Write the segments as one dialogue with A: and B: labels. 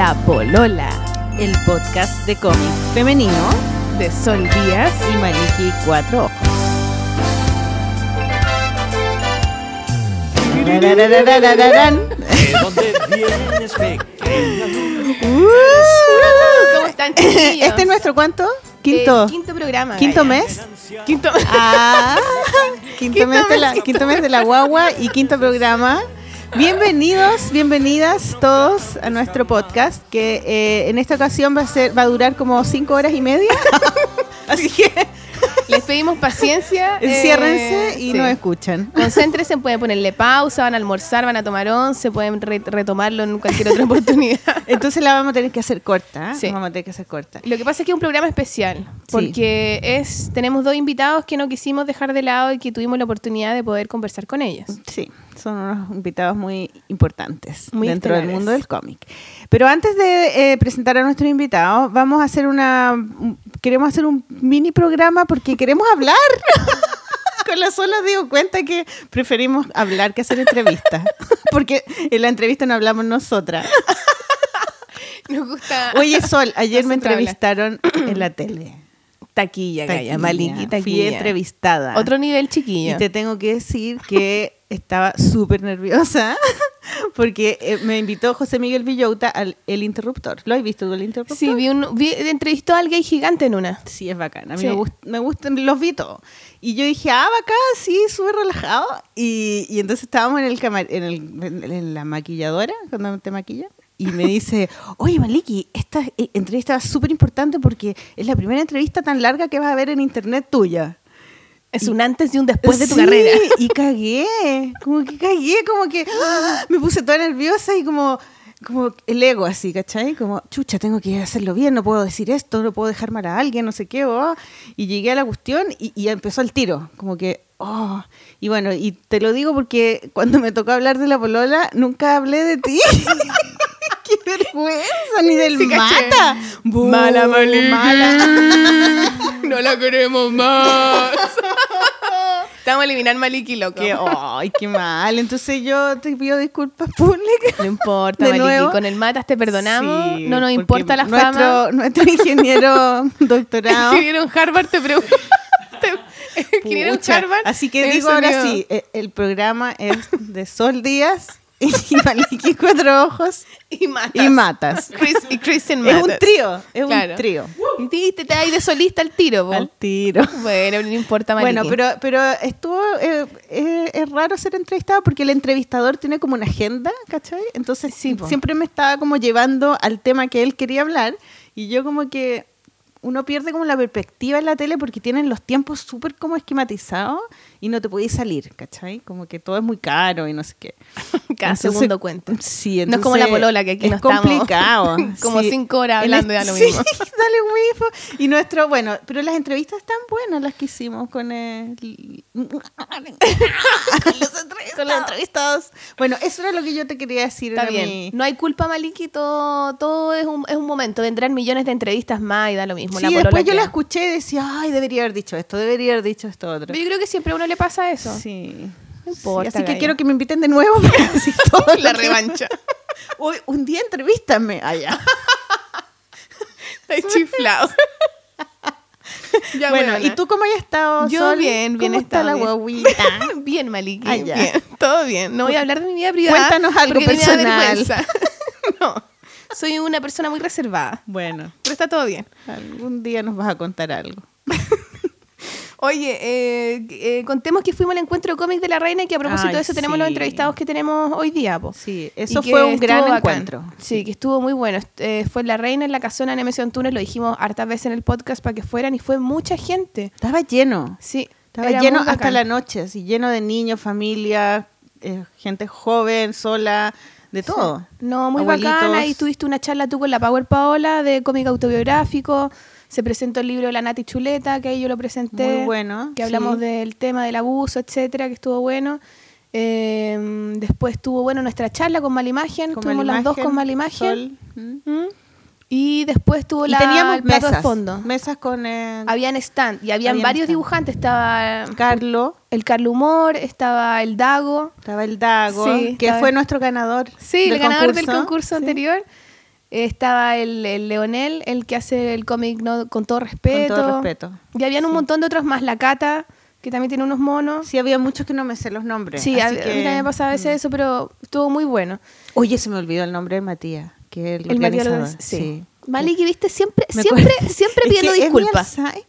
A: La Polola,
B: el podcast de cómic femenino
A: de Sol Díaz
B: y Maliki Cuatro Ojos. Tararararararán.
C: ¿De dónde vienes, pequeña luz?
A: ¿Cómo están, chiquillos?
B: ¿Este es nuestro cuánto? Quinto.
A: Eh, quinto programa.
B: ¿Quinto
A: Gaya.
B: mes?
A: Quinto
B: Ah, quinto,
A: Quinto
B: mes de la,
A: mes.
B: quinto mes de la guagua y quinto programa. Bienvenidos, bienvenidas todos a nuestro podcast que eh, en esta ocasión va a ser va a durar como cinco horas y media. Así que
A: Les pedimos paciencia. eh,
B: enciérrense y
A: sí.
B: nos escuchan.
A: Concéntrense, pueden ponerle pausa, van a almorzar, van a tomar once, pueden re- retomarlo en cualquier otra oportunidad.
B: Entonces la vamos a tener que hacer corta. ¿eh?
A: Sí.
B: Vamos a tener que hacer corta.
A: Lo que pasa es que es un programa especial, porque es tenemos dos invitados que no quisimos dejar de lado y que tuvimos la oportunidad de poder conversar con ellos.
B: Sí, son unos invitados muy importantes
A: Muy
B: dentro del mundo del cómic. Pero antes de eh, presentar a nuestros invitados, vamos a hacer una. un- Queremos hacer un mini programa porque queremos hablar. Con la sola digo cuenta que preferimos hablar que hacer entrevistas. Porque en la entrevista no hablamos nosotras.
A: Nos gusta
B: Oye, Sol, ayer me entrevistaron en la tele.
A: taquilla, Gaya,
B: Taquilla.
A: Maliki,
B: Fui entrevistada.
A: Otro nivel chiquillo.
B: Y te tengo que decir que estaba súper nerviosa porque eh, me invitó José Miguel Villota al El Interruptor. ¿Lo has visto tú, El Interruptor?
A: Sí, vi un, vi- entrevistó al gay gigante en una.
B: Sí, es bacán. A mí
A: Sí.
B: me, gust- me gustan, los vi todos. Y yo dije, ah, bacán, sí, súper relajado. Y, y entonces estábamos en, el camar en, el- en- en la maquilladora, cuando te maquilla. Y me dice, oye, Maliki, esta eh, entrevista es súper importante porque es la primera entrevista tan larga que vas a ver en internet tuya.
A: Es un antes y un después de tu
B: Sí,
A: carrera.
B: Y cagué, como que cagué, como que ¡ah! me puse toda nerviosa y como, como el ego así, ¿cachai? Como, chucha, tengo que hacerlo bien, no puedo decir esto, no puedo dejar mal a alguien, no sé qué, oh. y llegué a la cuestión y, y empezó el tiro, como que, oh, y bueno, y te lo digo porque cuando me tocó hablar de la polola, nunca hablé de ti. ¡Qué vergüenza! Ni del
A: Sí,
B: mata. Bu,
A: Mala
B: mala.
A: No la queremos más. Estamos a eliminar Maliki, loco.
B: Que, ay, qué mal. Entonces yo te pido disculpas públicas.
A: No importa,
B: De
A: Maliki.
B: nuevo.
A: Con el matas te perdonamos.
B: Sí,
A: no nos importa la
B: nuestro,
A: fama.
B: Nuestro ingeniero doctorado.
A: Ingeniero en Harvard te pregunta. Ingeniero en. Harvard.
B: Así que digo ahora sí, eh, el programa es de Sol Díaz y Maliki Cuatro Ojos
A: Y matas.
B: y Matas.
A: Chris, y
B: Es
A: Matas.
B: un trío, es
A: Claro.
B: un trío.
A: Y te, te, ahí de solista al tiro, po.
B: Al tiro.
A: Bueno, no importa, Maliki.
B: Bueno, pero, pero estuvo, eh, eh, es raro ser entrevistado porque el entrevistador tiene como una agenda, ¿cachai? Entonces
A: Sí,
B: siempre me estaba como llevando al tema que él quería hablar y yo como que uno pierde como la perspectiva en la tele porque tienen los tiempos súper como esquematizados y no te podéis salir, ¿cachai? Como que todo es muy caro y no sé qué.
A: Cada
B: Entonces,
A: segundo cuenta.
B: Sí,
A: No es como la
B: entonces
A: polola, que aquí
B: es
A: no estamos
B: complicado.
A: como
B: sí.
A: cinco horas hablando de lo
B: sí,
A: mismo.
B: dale un mismo. Y nuestro, bueno, pero las entrevistas están buenas las que hicimos con el... con los entrevistados. Bueno, eso era lo que yo te quería decir.
A: Está bien.
B: mi-
A: No hay culpa, Maliki. Todo, todo es, un, es un momento. Vendrán millones de entrevistas más y da lo mismo.
B: Sí,
A: la
B: después yo la
A: queda.
B: escuché y decía, ay, debería haber dicho esto, debería haber dicho esto otro.
A: Pero yo creo que siempre uno le pasa eso.
B: Sí.
A: No importa,
B: Sí, así que quiero que me inviten de nuevo para decir todo
A: La revancha.
B: Hoy, un día entrevístame allá.
A: Estoy chiflado. Ya,
B: bueno. ¿y tú cómo has estado?
A: Yo
B: Sol?
A: bien, bien
B: ¿Cómo está la
A: bien.
B: guaguita?
A: Bien, Maliki.
B: Ah, ya.
A: bien. Todo bien. No voy a hablar de mi vida privada.
B: Cuéntanos algo personal.
A: no. Soy una persona muy reservada.
B: Bueno,
A: Pero está todo bien.
B: algún día nos vas a contar algo.
A: Oye, eh, eh, contemos que fuimos al encuentro cómic de la reina y que a propósito
B: Ay,
A: de eso tenemos los entrevistados que tenemos hoy día. Po.
B: Sí,
A: Y
B: eso fue un gran
A: bacán.
B: encuentro.
A: Sí, que estuvo muy bueno. Eh, fue la reina en la casona Nemesio Antunes, lo dijimos hartas veces en el podcast para que fueran y fue mucha gente.
B: Estaba lleno.
A: Sí.
B: Estaba
A: era
B: lleno hasta la noche, así lleno de niños, familia, eh, gente joven, sola, de todo.
A: No, muy
B: Abuelitos.
A: bacana. Ahí tuviste una charla tú con la Power Paola de cómic autobiográfico. Se presentó el libro de la Nati Chuleta, que ahí yo lo presenté.
B: Muy bueno.
A: Que hablamos
B: sí.
A: del tema del abuso, etcétera, que estuvo bueno. Eh, después estuvo bueno nuestra charla con Malimagen.
B: Con
A: Tuvimos las dos con Malimagen.
B: Sol, ¿mm?
A: ¿Mm? Y después tuvo
B: Y
A: la,
B: teníamos
A: el plato
B: mesas,
A: de fondo.
B: mesas con eh,
A: Habían stand y habían
B: Habían
A: varios
B: stand.
A: dibujantes. Estaba
B: Carlo,
A: el Carlo Humor, estaba el Dago.
B: estaba el Dago,
A: Sí,
B: que
A: estaba-
B: fue nuestro ganador.
A: Sí, el ganador del
B: concurso.
A: concurso
B: Sí.
A: anterior. Estaba el, el Leonel, el que hace el cómic no, con todo respeto.
B: Con todo respeto.
A: Y habían un montón de otros más. La Cata, que también tiene unos monos.
B: Sí, había muchos que no me sé los nombres.
A: Sí,
B: así
A: a
B: que-
A: mí también me pasaba a veces eso, pero estuvo muy bueno.
B: Oye, se me olvidó el nombre de Matías, que es el,
A: El Matías
B: organizador.
A: López, sí.
B: sí.
A: Maliki, viste, siempre,
B: Me
A: siempre, siempre
B: Es
A: pidiendo
B: que es mi
A: disculpas.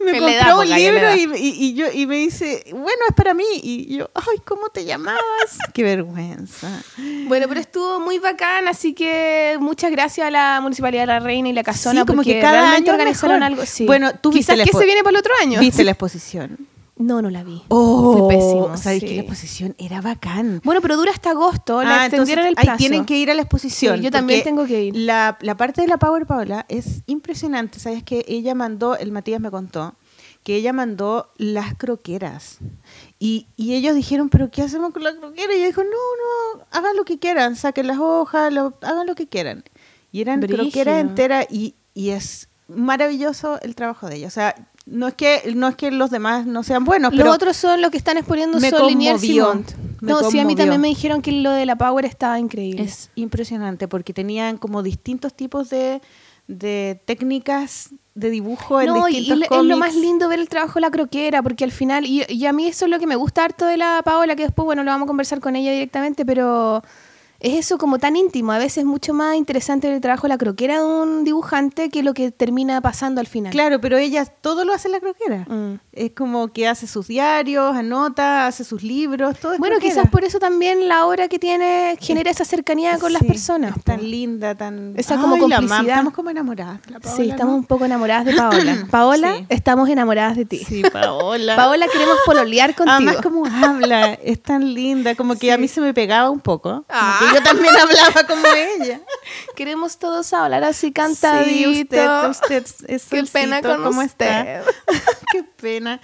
B: me compró un libro y, y- y yo, y me dice, bueno, es para mí. Y yo, ay, ¿cómo te llamabas? Qué vergüenza.
A: Bueno, pero estuvo muy bacán, así que muchas gracias a la Municipalidad de La Reina y la Casona
B: Sí, como
A: porque
B: que cada
A: realmente
B: año
A: organizaron
B: mejor.
A: algo. Sí.
B: Bueno, tú
A: Quizás que se viene para el otro año.
B: ¿Viste la exposición?
A: No, no la vi.
B: Oh,
A: Fue pésimo.
B: ¿Sabes
A: sí.
B: que la exposición era bacán?
A: Bueno, pero dura hasta agosto, la
B: Ah,
A: extendieron
B: entonces,
A: el
B: ahí
A: plazo.
B: tienen que ir a la exposición.
A: Sí, yo también tengo que ir.
B: La, la parte de la Power Paola es impresionante. ¿Sabes que Ella mandó, el Matías me contó, que ella mandó las croqueras. Y, y ellos dijeron, ¿pero qué hacemos con la croquera? Y ella dijo, no, no, hagan lo que quieran, saquen las hojas, lo- hagan lo que quieran. Y eran
A: Brígido.
B: croqueras enteras y, y es maravilloso el trabajo de ella. O sea, no es que, no es que los demás no sean buenos,
A: Los
B: pero
A: otros son los que están exponiendo son Liniers y No, sí, a mí también me dijeron que lo de la Power estaba increíble.
B: Es impresionante porque tenían como distintos tipos de, de técnicas de dibujo en
A: no, y, y
B: distintos
A: lo- es lo más lindo ver el trabajo de la croquera, porque al final, y, y a mí eso es lo que me gusta harto de la Paola, que después, bueno, lo vamos a conversar con ella directamente, pero es eso como tan íntimo, a veces es mucho más interesante el trabajo de la croquera de un dibujante que lo que termina pasando al final.
B: Claro, pero ella todo lo hace la croquera.
A: Mm.
B: Es como que hace sus diarios, anota, hace sus libros, todo es
A: Bueno,
B: croquera.
A: quizás por eso también la obra que tiene genera esa cercanía con las personas.
B: Es tan
A: po.
B: linda, tan...
A: Esa como
B: Ay, la amamos,
A: complicidad.
B: Estamos como enamoradas. de la Paola,
A: sí, estamos
B: ¿no?
A: un poco enamoradas de Paola. Paola,
B: Sí.
A: estamos enamoradas de ti.
B: Sí, Paola.
A: Paola, queremos pololear contigo.
B: Además, como habla, es tan linda, como que a mí se me pegaba un poco. Como
A: Ah.
B: Yo también hablaba como ella.
A: Queremos todos hablar así
B: Sí,
A: cantadito.
B: usted, usted es
A: Qué pena con
B: ¿cómo
A: usted.
B: está? Qué pena.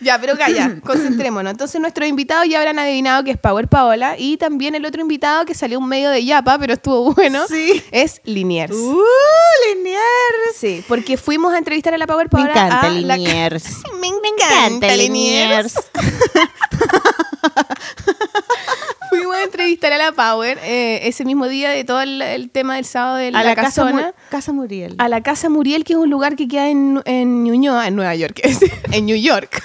A: Ya, pero calla, concentrémonos. Entonces nuestros invitados ya habrán adivinado que es Power Paola y también el otro invitado que salió un medio de Yapa, pero estuvo bueno,
B: Sí.
A: es Liniers.
B: ¡Uh, Liniers!
A: Sí, porque fuimos a entrevistar a la Power
B: Me
A: Paola.
B: encanta
A: a la-
B: Liniers.
A: Me, me encanta Liniers. Fuimos a entrevistar a la Power eh, ese mismo día de todo el, el tema del sábado de la,
B: A la casa, Muriel.
A: a la Casa Muriel, que es un lugar que queda en, en Ñuñoa, en Nueva York, en New York.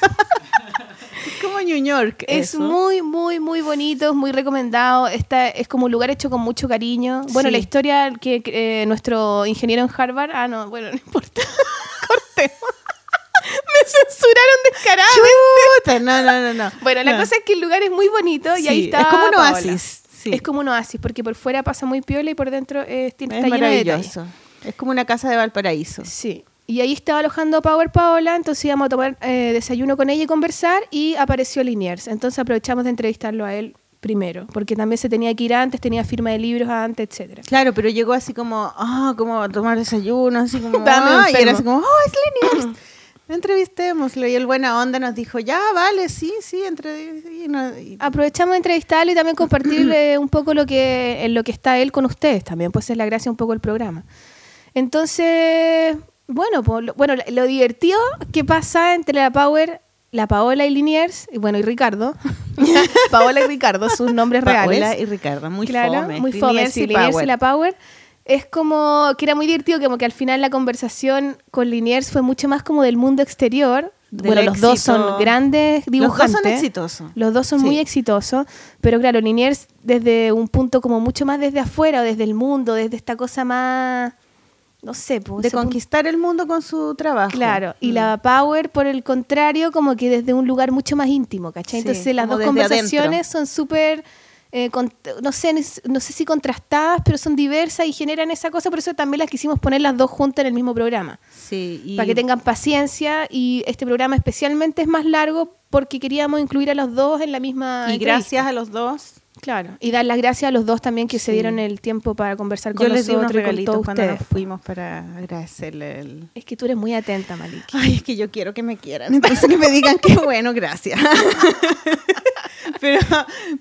B: Es como New York.
A: Es
B: eso.
A: muy, muy, muy bonito, es muy recomendado. Está, es como un lugar hecho con mucho cariño. Bueno,
B: Sí.
A: la historia que eh, nuestro ingeniero en Harvard. Ah, no, bueno, no importa. Cortemos. Me censuraron descaradamente.
B: Chuta, no, no, no, no.
A: Bueno, la
B: No.
A: cosa es que el lugar es muy bonito y
B: Sí,
A: ahí está.
B: es como un
A: Paola.
B: oasis, sí.
A: Es como un oasis, porque por fuera pasa muy piola y por dentro eh, tiene-
B: Es
A: está lleno de
B: maravilloso. Es como una casa de Valparaíso.
A: Sí. Y ahí estaba alojando Power Paola, entonces íbamos a tomar eh, desayuno con ella y conversar y apareció Liniers. Entonces aprovechamos de entrevistarlo a él primero, porque también se tenía que ir antes, tenía firma de libros antes, etcétera.
B: Claro, pero llegó así como, ah, como a tomar desayuno, así como, ah, y era así como, oh, es Liniers. Entrevistémoslo. Y el buena onda nos dijo, ya, vale, sí, sí, entre... y no- y-
A: Aprovechamos de entrevistarlo y también compartirle un poco lo que, en lo que está él con ustedes también, pues es la gracia un poco del programa. Entonces, bueno, pues, lo, bueno, lo divertido que pasa entre la Power, la Paola y Liniers, y bueno, y Ricardo, Paola y Ricardo, sus nombres reales.
B: Paola y Ricardo, muy
A: claro,
B: fome.
A: muy fome,
B: Liniers
A: sí,
B: y
A: Liniers y la Power. Es como que era muy divertido, como que al final la conversación con Liniers fue mucho más como del mundo exterior.
B: Del
A: bueno, los dos son grandes
B: Los dos
A: dibujantes.
B: son exitosos.
A: Los dos son
B: Sí.
A: muy exitosos, pero claro, Liniers desde un punto como mucho más desde afuera, o desde el mundo, desde esta cosa más, no sé, pues,
B: De
A: punto-
B: conquistar el mundo con su trabajo.
A: Claro, y
B: Mm.
A: la Power, por el contrario, como que desde un lugar mucho más íntimo, ¿cachai?
B: Sí,
A: Entonces las dos conversaciones son súper, eh, con- no, sé, no sé si contrastadas, pero son diversas y generan esa cosa, por eso también las quisimos poner las dos juntas en el mismo programa,
B: Sí, y
A: para que tengan paciencia y este programa especialmente es más largo porque queríamos incluir a los dos en la misma
B: y
A: entrevista.
B: gracias a los dos.
A: Claro, y dar las gracias a los dos también que se
B: Sí.
A: dieron el tiempo para conversar con
B: Yo les di
A: nosotros
B: unos
A: y con todos
B: cuando
A: ustedes.
B: nos fuimos para agradecerle el...
A: Es que tú eres muy atenta, Maliki.
B: Ay, es que yo quiero que me quieran. Entonces que me digan que bueno, gracias. pero,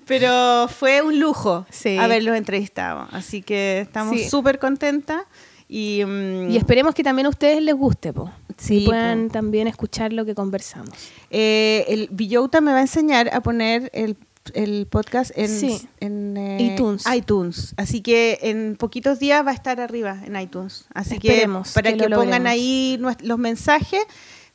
B: pero fue un lujo
A: Sí.
B: haberlos entrevistado. Así que estamos
A: Sí.
B: súper contentas. Y, mm,
A: Y esperemos que también a ustedes les guste, po.
B: Sí,
A: y puedan
B: po.
A: también escuchar lo que conversamos.
B: eh, el Villota me va a enseñar a poner el el podcast en,
A: Sí.
B: en eh,
A: iTunes.
B: iTunes. Así que en poquitos días va a estar arriba en iTunes. Así
A: Esperemos
B: que para
A: que
B: que,
A: lo
B: pongan ahí los mensajes,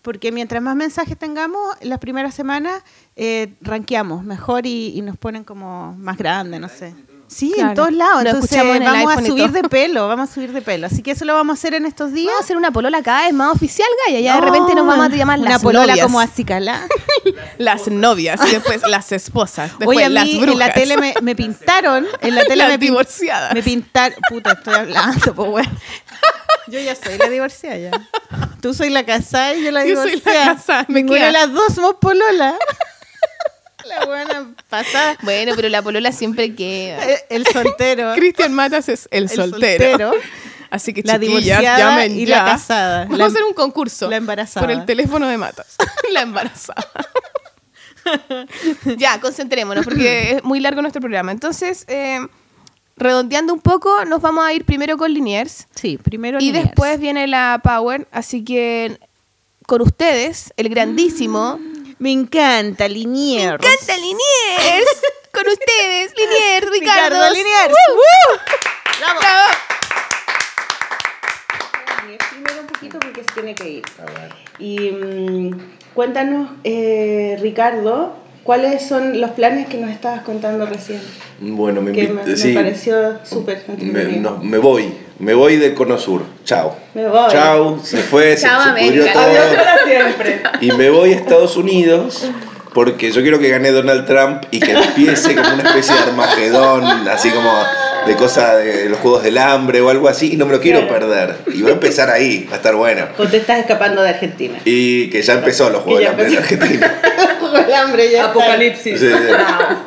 B: porque mientras más mensajes tengamos, las primeras semanas eh, rankeamos mejor y, y nos ponen como más grande, no sé. Sí, en todos lados. Entonces
A: en
B: vamos a subir de pelo, vamos a subir de pelo. Así que eso lo vamos a hacer en estos días.
A: Vamos a hacer una polola cada vez más oficial, Gaya. Ya de repente nos vamos a llamar
B: una
A: las
B: polola
A: novias.
B: como acicalá.
A: Las novias y después las esposas. Después
B: Oye, a
A: las
B: mí
A: brujas.
B: en la tele me, me pintaron, en la tele
A: Las
B: me,
A: divorciadas.
B: me pintaron, puta, estoy hablando, pues bueno. Yo ya soy la divorciada ya. Tú soy la casada y yo la
A: Yo soy la
B: divorciada.
A: casada, me
B: Ninguna de las dos somos polola. La buena pasada.
A: Bueno, pero la polola siempre queda.
B: El soltero.
A: Cristian Matas es el,
B: El
A: soltero.
B: soltero.
A: Así que
B: La
A: chiquillas,
B: divorciada
A: llamen
B: y
A: ya.
B: la casada.
A: Vamos
B: La-
A: a hacer un concurso.
B: la embarazada.
A: Por el teléfono de Matas. la embarazada. ya, concentrémonos porque es muy largo nuestro programa. Entonces, eh, redondeando un poco, nos vamos a ir primero con Liniers.
B: Sí, primero
A: Y
B: Liniers.
A: después viene la Power. Así que con ustedes, el grandísimo.
B: Me encanta, Liniers.
A: ¡Canta Liniers! con ustedes, Liniers, Ricardo.
B: Ricardo Liniers.
A: ¡Woo!
B: Bravo.
A: Bravo.
B: Primero un poquito porque se tiene que ir. Y mm, cuéntanos, eh, Ricardo, ¿cuáles son los planes que nos estabas contando recién?
D: Bueno, me,
B: Que me, me
D: sí,
B: pareció súper
D: me, no, me voy, me voy del Cono Sur. Chao.
B: Me voy.
D: Chao, se fue, se,
A: Chao,
D: se pudrió
A: América.
D: todo.
B: Para siempre.
D: Y me voy a Estados Unidos porque yo quiero que gane Donald Trump y que empiece como una especie de Armagedón, así como de cosa de los Juegos del Hambre o algo así, y no me lo quiero
B: Claro.
D: perder. Y va a empezar ahí, va a estar bueno.
B: O te estás escapando de Argentina.
D: Y que ya empezó los Juegos del Hambre en. Argentina.
B: el hambre ya.
E: Apocalipsis.
D: Sí, sí.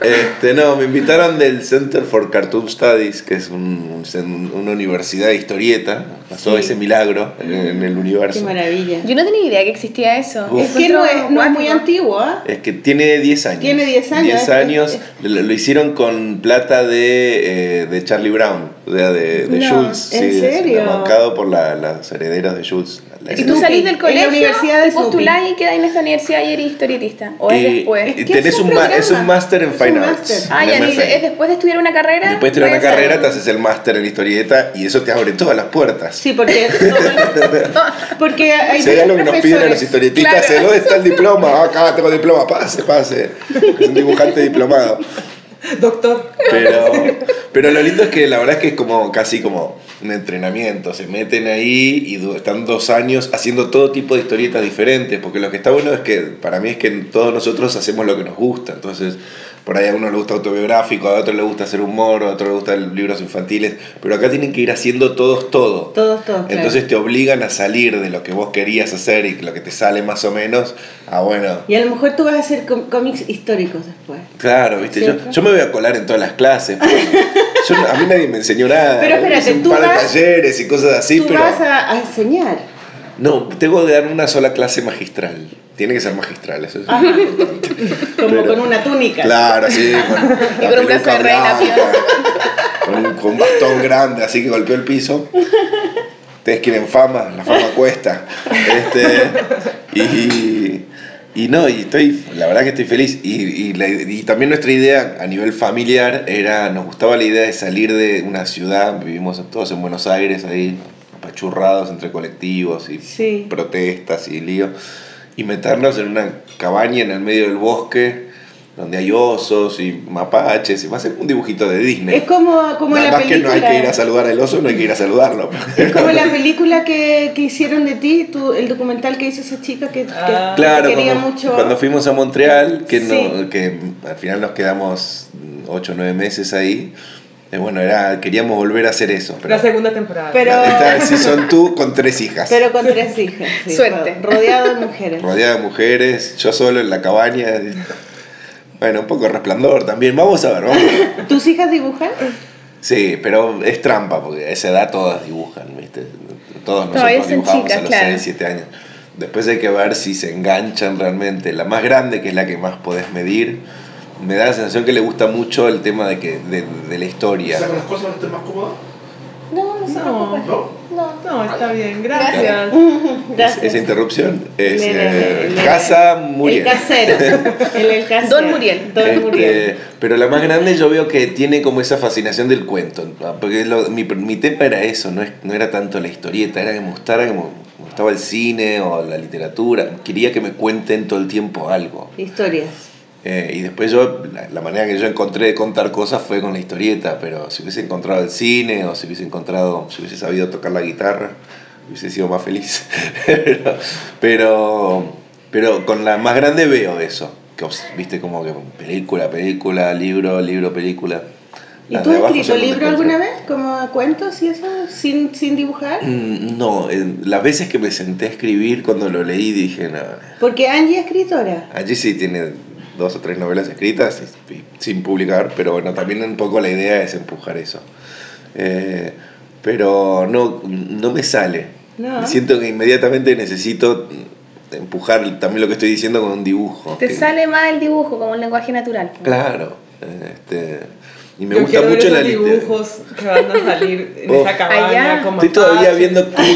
D: Este, no, me invitaron del Center for Cartoon Studies, que es un- un- una universidad de historieta. Pasó
B: Sí.
D: ese milagro en, en el
B: Qué
D: universo.
B: maravilla.
E: Yo no tenía idea que existía eso.
D: Uf.
B: Es que no es, no es muy antiguo, ¿ah?
D: Es que tiene 10 años.
B: Tiene 10 años,
D: 10
B: es-
D: años. Lo, lo hicieron con plata de, eh, de Charlie Brown, o sea, de, de
B: No,
D: Schultz.
B: ¿en
D: sí,
B: serio?
D: bancado por la- las herederas de Schultz. La
E: Y tú salís del
B: En la
E: colegio,
B: Universidad de
E: y postulás y quedás en esta universidad y eres historietista. O es
D: Y-
E: después.
D: y
B: Es que
D: tenés
B: es un
D: es un máster en Fine Arts.
E: Ah, ya, es después de estudiar una carrera.
D: Después de estudiar una carrera, te haces el máster en historieta y eso te abre todas las puertas.
B: Sí, porque. porque hay
D: hay algo que nos piden a los historietistas,
E: Claro.
D: es, ¿dónde está el diploma? Ah, acá tengo diploma, pase, pase. Es un dibujante diplomado.
E: Doctor.
D: Pero, pero lo lindo es que la verdad es que es como casi como un entrenamiento. Se meten ahí y están dos años haciendo todo tipo de historietas diferentes. Porque lo que está bueno es que para mí es que todos nosotros hacemos lo que nos gusta. Entonces, por ahí a uno le gusta autobiográfico, a otro le gusta hacer humor, a otro le gustan libros infantiles. Pero acá tienen que ir haciendo todos todo.
B: Todos, todos. claro.
D: Entonces te obligan a salir de lo que vos querías hacer y lo que te sale más o menos a bueno.
B: Y a lo mejor tú vas a hacer cómics históricos después.
D: Claro, viste, yo, yo me voy a colar en todas las clases. pero yo a mí nadie me enseñó nada.
B: Pero espérate,
D: un
B: tú
D: par de talleres y cosas así,
B: tú
D: pero
B: vas a, a enseñar.
D: no, tengo que dar una sola clase magistral. Tiene que ser magistral, eso es
B: Ajá.
D: importante.
B: Como
D: Pero-
B: con una túnica.
D: Claro, sí, con,
E: Y con un brazo de reina,
D: con, un, con un bastón grande, así que golpeó el piso. Ustedes quieren fama, la fama cuesta. Este, y, y no, y estoy, la verdad que estoy feliz. Y, y, la- y también nuestra idea a nivel familiar era, nos gustaba la idea de salir de una ciudad, vivimos todos en Buenos Aires, ahí apachurrados entre colectivos y
B: Sí.
D: protestas y lío, y meternos en una cabaña en el medio del bosque, donde hay osos y mapaches, y va a ser un dibujito de Disney.
B: Es como, como
D: Nada
B: la
D: más que no
B: película.
D: hay que ir a saludar al oso, no hay que ir a saludarlo.
B: Es como la película que, que hicieron de ti, tu- el documental que hizo esa chica que, que-
E: Ah.
B: que
D: Claro,
B: te quería
D: cuando,
B: mucho.
D: cuando fuimos a Montreal, que, no,
B: Sí.
D: que al final nos quedamos 8 o 9 meses ahí, bueno, era, queríamos volver a hacer eso. Pero
E: La segunda temporada.
B: Pero-
D: esta sí son tú con tres hijas.
B: Pero con tres hijas. sí,
E: Suerte.
B: Rodeado de mujeres.
D: rodeada de mujeres, yo solo en la cabaña. Bueno, un poco de resplandor también. Vamos a ver, vamos a ver.
B: ¿Tus hijas dibujan?
D: Sí, pero es trampa, porque a esa edad todas dibujan, ¿viste? Todos nosotros
E: son
D: dibujamos
E: chicas,
D: a los
E: claro.
D: 6, 7 años. Después hay que ver si se enganchan realmente. La más grande, que es la que más podés medir, me da la sensación que le gusta mucho el tema de, que, de, de la historia.
F: ¿Saca las cosas para estar más cómoda?
E: No, no
F: No.
E: No.
F: No, está bien, gracias.
B: Gracias.
D: Esa interrupción es eh. Casa Muriel.
B: El casero. El, el casero.
E: Don Muriel.
B: Don
D: Este,
B: Muriel.
D: pero la más grande yo veo que tiene como esa fascinación del cuento. Porque lo- mi, mi tema era eso, no, es- no era tanto la historieta, era que me gustara, que me me gustaba el cine o la literatura. Quería que me cuenten todo el tiempo algo.
B: Historias.
D: Eh, y después yo, la, la manera que yo encontré de contar cosas fue con la historieta, pero si hubiese encontrado el cine o si hubiese encontrado, si hubiese sabido tocar la guitarra, hubiese sido más feliz. pero, pero, pero con la más grande veo eso, que viste como que película, película, libro, libro, película.
B: ¿Y
D: Las
B: tú has escrito libro alguna vez? ¿Como cuentos y eso? ¿Sin, sin dibujar?
D: Mm, No, en- las veces que me senté a escribir, cuando lo leí dije, no,
B: Porque Angie es escritora.
D: Allí sí tiene dos o tres novelas escritas y- y sin publicar, pero bueno, también un poco la idea es empujar eso. Eh, pero no, no me sale.
B: No.
D: Siento que inmediatamente necesito empujar también lo que estoy diciendo con un dibujo.
E: Te
D: que-
E: sale más el dibujo como un lenguaje natural.
D: Claro. Este, y me
F: Yo
D: gusta
F: ver
D: mucho
F: esos
D: la
F: dibujos que van a salir en
D: Oh.
F: esa como
D: Estoy todavía viendo cómo,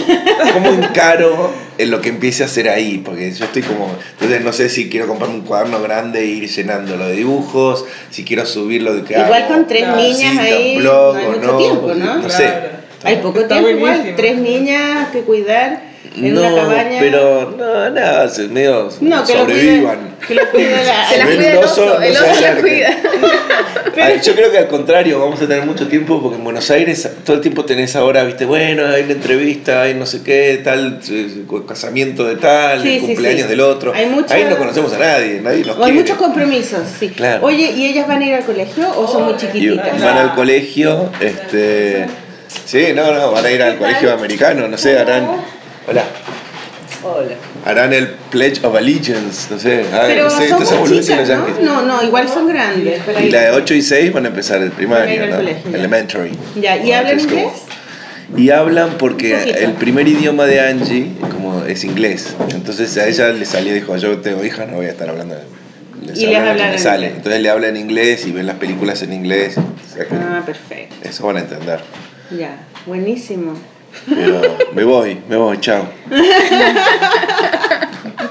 D: cómo encaro en lo que empiece a hacer ahí, porque yo estoy como, entonces no sé si quiero comprarme un cuaderno grande e ir llenándolo de dibujos, si quiero subirlo de que
B: Igual
D: hago,
B: con tres
F: Claro.
B: niñas
D: cita,
B: ahí
D: blog
B: no hay mucho
D: no,
B: tiempo, ¿no?
D: No sé.
F: Claro.
B: Hay poco
F: Está
B: tiempo igual, tres niñas que cuidar en
D: no,
B: una cabaña.
D: pero no, medio
B: no,
D: sobrevivan.
B: que lo cuide la,
E: Se la
D: ven
E: cuida el oso,
D: oso, no
E: el
D: se
E: oso la
D: acerquen.
E: cuida.
D: Yo creo que al contrario, vamos a tener mucho tiempo porque en Buenos Aires todo el tiempo tenés ahora, viste, bueno, hay una entrevista, hay no sé qué, tal, eh, casamiento de tal,
B: Sí,
D: el
B: sí,
D: cumpleaños
B: sí.
D: del otro.
B: Hay mucha-
D: Ahí no conocemos a nadie, nadie nos
B: O hay
D: quiere.
B: muchos compromisos, sí.
D: Claro.
B: Oye, ¿y ellas van a ir al colegio o son muy chiquititas?
D: van al colegio, este... Sí, no, no, van a ir al colegio americano, no sé, harán... Hola.
F: Hola.
D: Harán el Pledge of Allegiance, no sé, ah,
B: Pero
D: no sé,
B: son muy
D: y
B: chicas, ¿no? No, no, igual son grandes. para
D: Y la de 8 y 6 van a empezar el primario, ¿no?
B: colegio.
D: Elementary.
B: Ya, ¿y
D: o
B: hablan inglés?
D: Y hablan porque el primer idioma de Angie como es inglés. Entonces a ella le salió, dijo, yo tengo hija, no voy a estar hablando. Les
B: Y les hablan en
D: sale. Entonces le habla en inglés y ven las películas en inglés. O sea
B: Ah, perfecto.
D: Eso van a entender.
B: Ya, buenísimo.
D: Pero me voy, me voy, chao.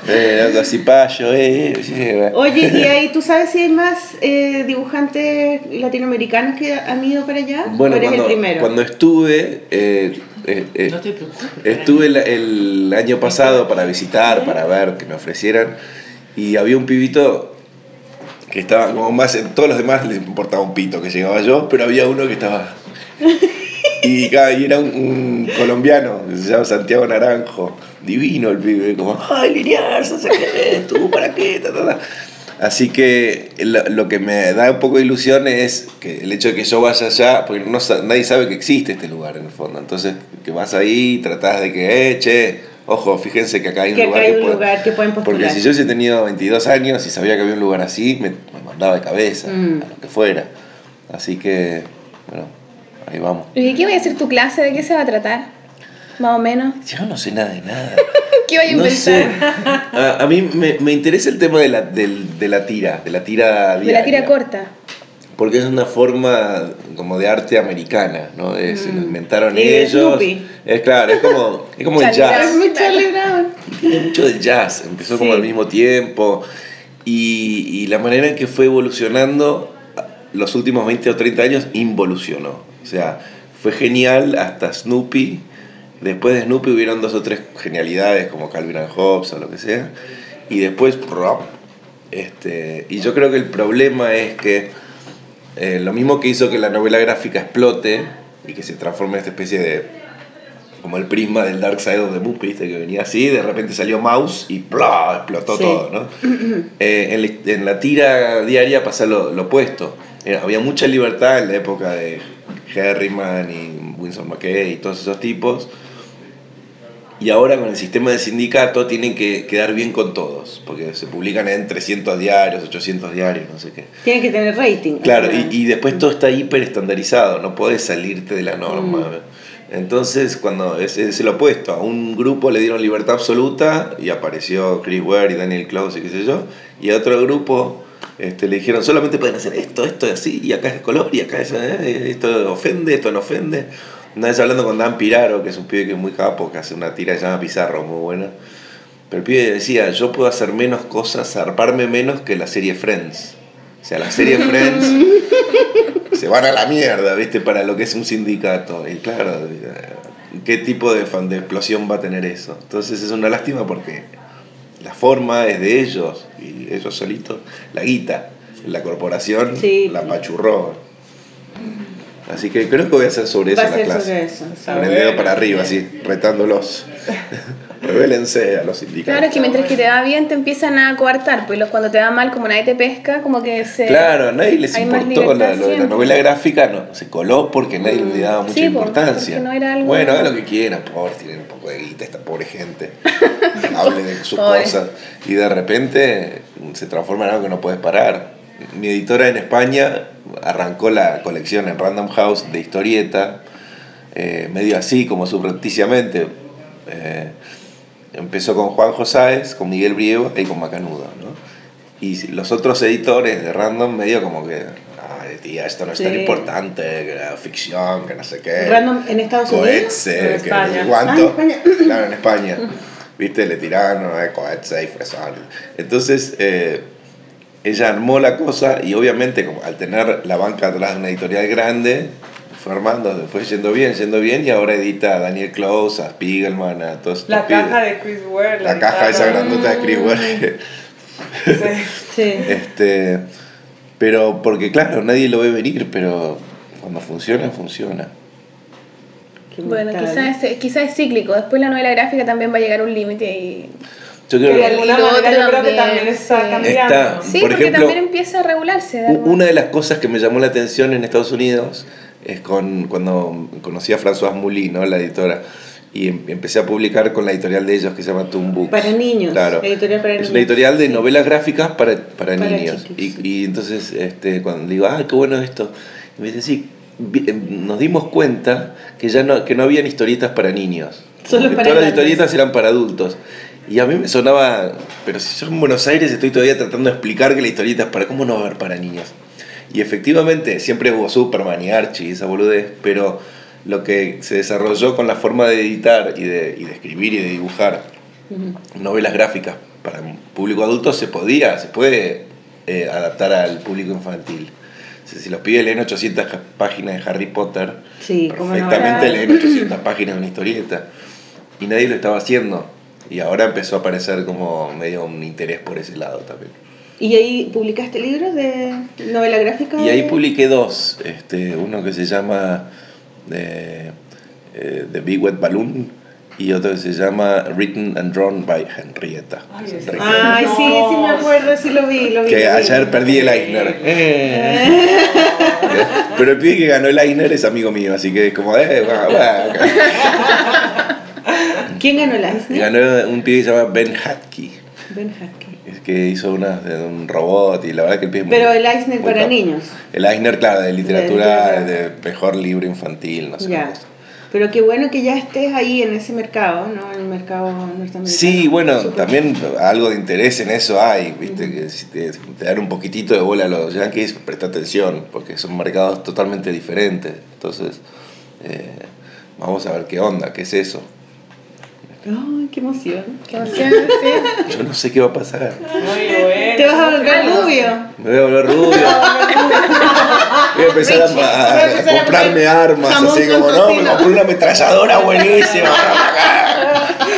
D: eh, algo así, payo, eh, eh, sí, eh.
B: Oye, ¿y ahí tú sabes si hay más eh, dibujantes latinoamericanos que han ido para allá?
D: Bueno,
B: ¿O eres
D: cuando,
B: el primero?
D: cuando estuve, eh, eh, eh,
F: No te preocupes.
D: Estuve el, el año pasado para visitar, para ver que me ofrecieran, y había un pibito que estaba como más, todos los demás les importaba un pito que llegaba yo, pero había uno que estaba... Y, y era un, un colombiano, se llama Santiago Naranjo, divino el pibe, como, ay, Liniers, tú, ¿para qué? Ta, ta, ta. Así que lo, lo que me da un poco de ilusión es que el hecho de que yo vaya allá, porque no, nadie sabe que existe este lugar en el fondo, entonces que vas ahí, tratás de que, eh, che, ojo, fíjense que acá hay un
B: que
D: lugar
B: hay
D: que
B: un
D: pueden-
B: lugar que pueden postular.
D: Porque si yo hubiese tenido 22 años y sabía que había un lugar así, me, me mandaba de cabeza,
B: Mm.
D: a lo que fuera. Así que, bueno, ahí vamos.
E: ¿Y de qué va a ser tu clase? ¿De qué se va a tratar? Más o menos.
D: Yo no sé nada de nada.
E: ¿Qué va a
D: No
E: inventar?
D: sé. A, a mí me, me interesa el tema de la, del- de la tira, de la tira
E: De la tira corta.
D: Porque es una forma como de arte americana, ¿no? Es,
B: Mm.
D: Lo inventaron
B: Y de
D: ellos. Es claro, es como, es como el jazz. Tiene mucho del jazz, empezó como al mismo tiempo y, y la manera en que fue evolucionando los últimos 20 o 30 años involucionó. O sea, fue genial hasta Snoopy. Después de Snoopy hubieron dos o tres genialidades como Calvin and Hobbes o lo que sea. Y después, este, y yo creo que el problema es que eh, lo mismo que hizo que la novela gráfica explote y que se transforme en esta especie de como el prisma del Dark Side of the Moon, ¿viste? que venía así, de repente salió Mouse y ¡plá! explotó
B: Sí.
D: todo, ¿no? Eh, en, la, en la tira diaria pasa lo, lo opuesto. Eh, había mucha libertad en la época de Herriman y Winsor McKay y todos esos tipos. Y ahora con el sistema de sindicato tienen que quedar bien con todos, porque se publican en 300 diarios, 800 diarios, no sé qué.
B: Tienen que tener rating.
D: Claro, y, y después todo está hiper estandarizado, no puedes salirte de la norma.
B: Mm.
D: Entonces, cuando es, es el opuesto, a un grupo le dieron libertad absoluta y apareció Chris Ware y Daniel Klaus y qué sé yo, y a otro grupo este, le dijeron solamente pueden hacer esto, esto y así, y acá es color, y acá es, eh, esto ofende, esto no ofende. Una vez hablando con Dan Piraro, que es un pibe que es muy capo, que hace una tira que se llama Pizarro, muy buena. Pero el pibe decía, yo puedo hacer menos cosas, zarparme menos que la serie Friends. O sea, la serie Friends se van a la mierda, ¿viste? Para lo que es un sindicato. Y claro, ¿qué tipo de, fan- de explosión va a tener eso? Entonces es una lástima porque la forma es de ellos y ellos solitos, la guita, la corporación
B: Sí.
D: la pachurró. Así que creo que voy a hacer sobre eso
B: Va
D: la clase.
B: eso.
D: Con el dedo para arriba, así, retándolos. Revélense a los sindicatos.
E: Claro, es que mientras que te va bien te empiezan a coartar, pues los- cuando te va mal, como nadie te pesca, como que se...
D: Claro, nadie les importó la,
E: libertad
D: lo de la
E: siempre.
D: novela gráfica, no, se coló porque nadie le daba mucha
E: Sí, po,
D: importancia.
E: porque no era algo-
D: Bueno, hagan lo que quieran, por tienen un poco de guita esta pobre gente. Hable de sus
E: Pobre.
D: cosas. Y de repente se transforma en algo que no puedes parar. Mi editora en España arrancó la colección en Random House de historieta, eh, medio así, como subrepticiamente. Eh, empezó con Juan Josáez, con Miguel Briego y con Macanudo, ¿no? Y los otros editores de Random medio como que, ay tía, esto no es tan
B: Sí.
D: importante, que la ficción, que no sé qué.
B: Random en Estados Unidos.
D: Coetze,
F: En
D: que
F: España.
D: no sé cuánto.
B: Ah, en España.
D: Claro, en España. Viste, le tiraron eh, Coetze y Fresón. Entonces, eh, ella armó la cosa y obviamente como al tener la banca atrás de una editorial grande, fue armando, fue yendo bien, yendo bien y ahora edita a Daniel Close, a Spiegelman, a todos estos
F: La
D: pibes.
F: caja de Chris Ware.
D: La caja esa grandota de Chris Ware.
F: Sí.
B: Sí.
D: Este, pero porque claro, nadie lo ve venir, pero cuando funciona, funciona.
B: Qué
E: Bueno, quizás es, quizás es cíclico. Después la novela gráfica también va a llegar a un límite y...
D: Yo creo
F: de alguna manera yo creo que
E: también,
F: está
E: sí.
F: cambiando.
D: Está-
E: Sí,
D: Por
E: porque
D: ejemplo,
E: también empieza a regularse.
D: Una de las cosas que me llamó la atención en Estados Unidos es con, cuando conocí a François Mouly, ¿no? la editora, y em- empecé a publicar con la editorial de ellos que se llama Toon Books.
B: Para niños.
D: Claro.
B: Editorial para
D: es
B: niños.
D: una editorial de
B: Sí.
D: novelas gráficas para, para,
B: Para
D: niños. Y, y entonces, este, cuando digo, ah, qué bueno esto, y me dice, sí, em, nos dimos cuenta que ya no, que no habían historietas para niños.
B: Solo para
D: todas las historietas eran para adultos. Y a mí me sonaba, pero si yo en Buenos Aires estoy todavía tratando de explicar que la historieta es para, ¿cómo no va a haber para niños? Y efectivamente, siempre hubo Superman y Archie y esa boludez, pero lo que se desarrolló con la forma de editar y de, y de escribir y de dibujar novelas gráficas para un público adulto se podía, se puede eh, adaptar al público infantil. Si los pibes leen 800 ja- páginas de Harry Potter,
B: Sí,
D: perfectamente leen 800 páginas de una historieta. Y nadie lo estaba haciendo. Y ahora empezó a aparecer como medio un interés por ese lado también.
B: ¿Y ahí publicaste libros de novela gráfica?
D: Y ahí
B: de-
D: publiqué dos. Este, uno que se llama eh, eh, The Big Wet Balloon y otro que se llama Written and Drawn by Henrietta.
F: Ay,
B: sí, sí me acuerdo, sí lo vi, lo vi.
D: que ayer perdí el Eisner. Eh. Pero el pibe que ganó el Eisner es amigo mío, así que es como, eh, va, va.
B: ¿Quién ganó la Eisner?
D: Ganó un pibe que se llama Ben Hatke,
B: Ben Hackey.
D: Que hizo una un robot y la verdad que el pibe es muy-
B: Pero el Eisner para niños.
D: El Eisner, claro, de literatura, de mejor libro infantil, no sé
B: Ya.
D: cosa.
B: Pero qué bueno que ya estés ahí en ese mercado, ¿no? En el mercado norteamericano.
D: Sí, bueno, también algo de interés en eso hay, viste, que si te, te dan un poquitito de bola a los yankees, presta atención, porque son mercados totalmente diferentes. Entonces, eh, vamos a ver qué onda, qué es eso.
B: Ay, qué emoción.
E: Qué emoción.
D: Yo no sé qué va a pasar.
F: Muy bueno.
B: Te vas a volver rubio.
D: Me voy a volver rubio. Voy a empezar a, a-
B: Voy a empezar a
D: comprarme armas, así como, no, me
B: tocino".
D: compré una ametralladora buenísima.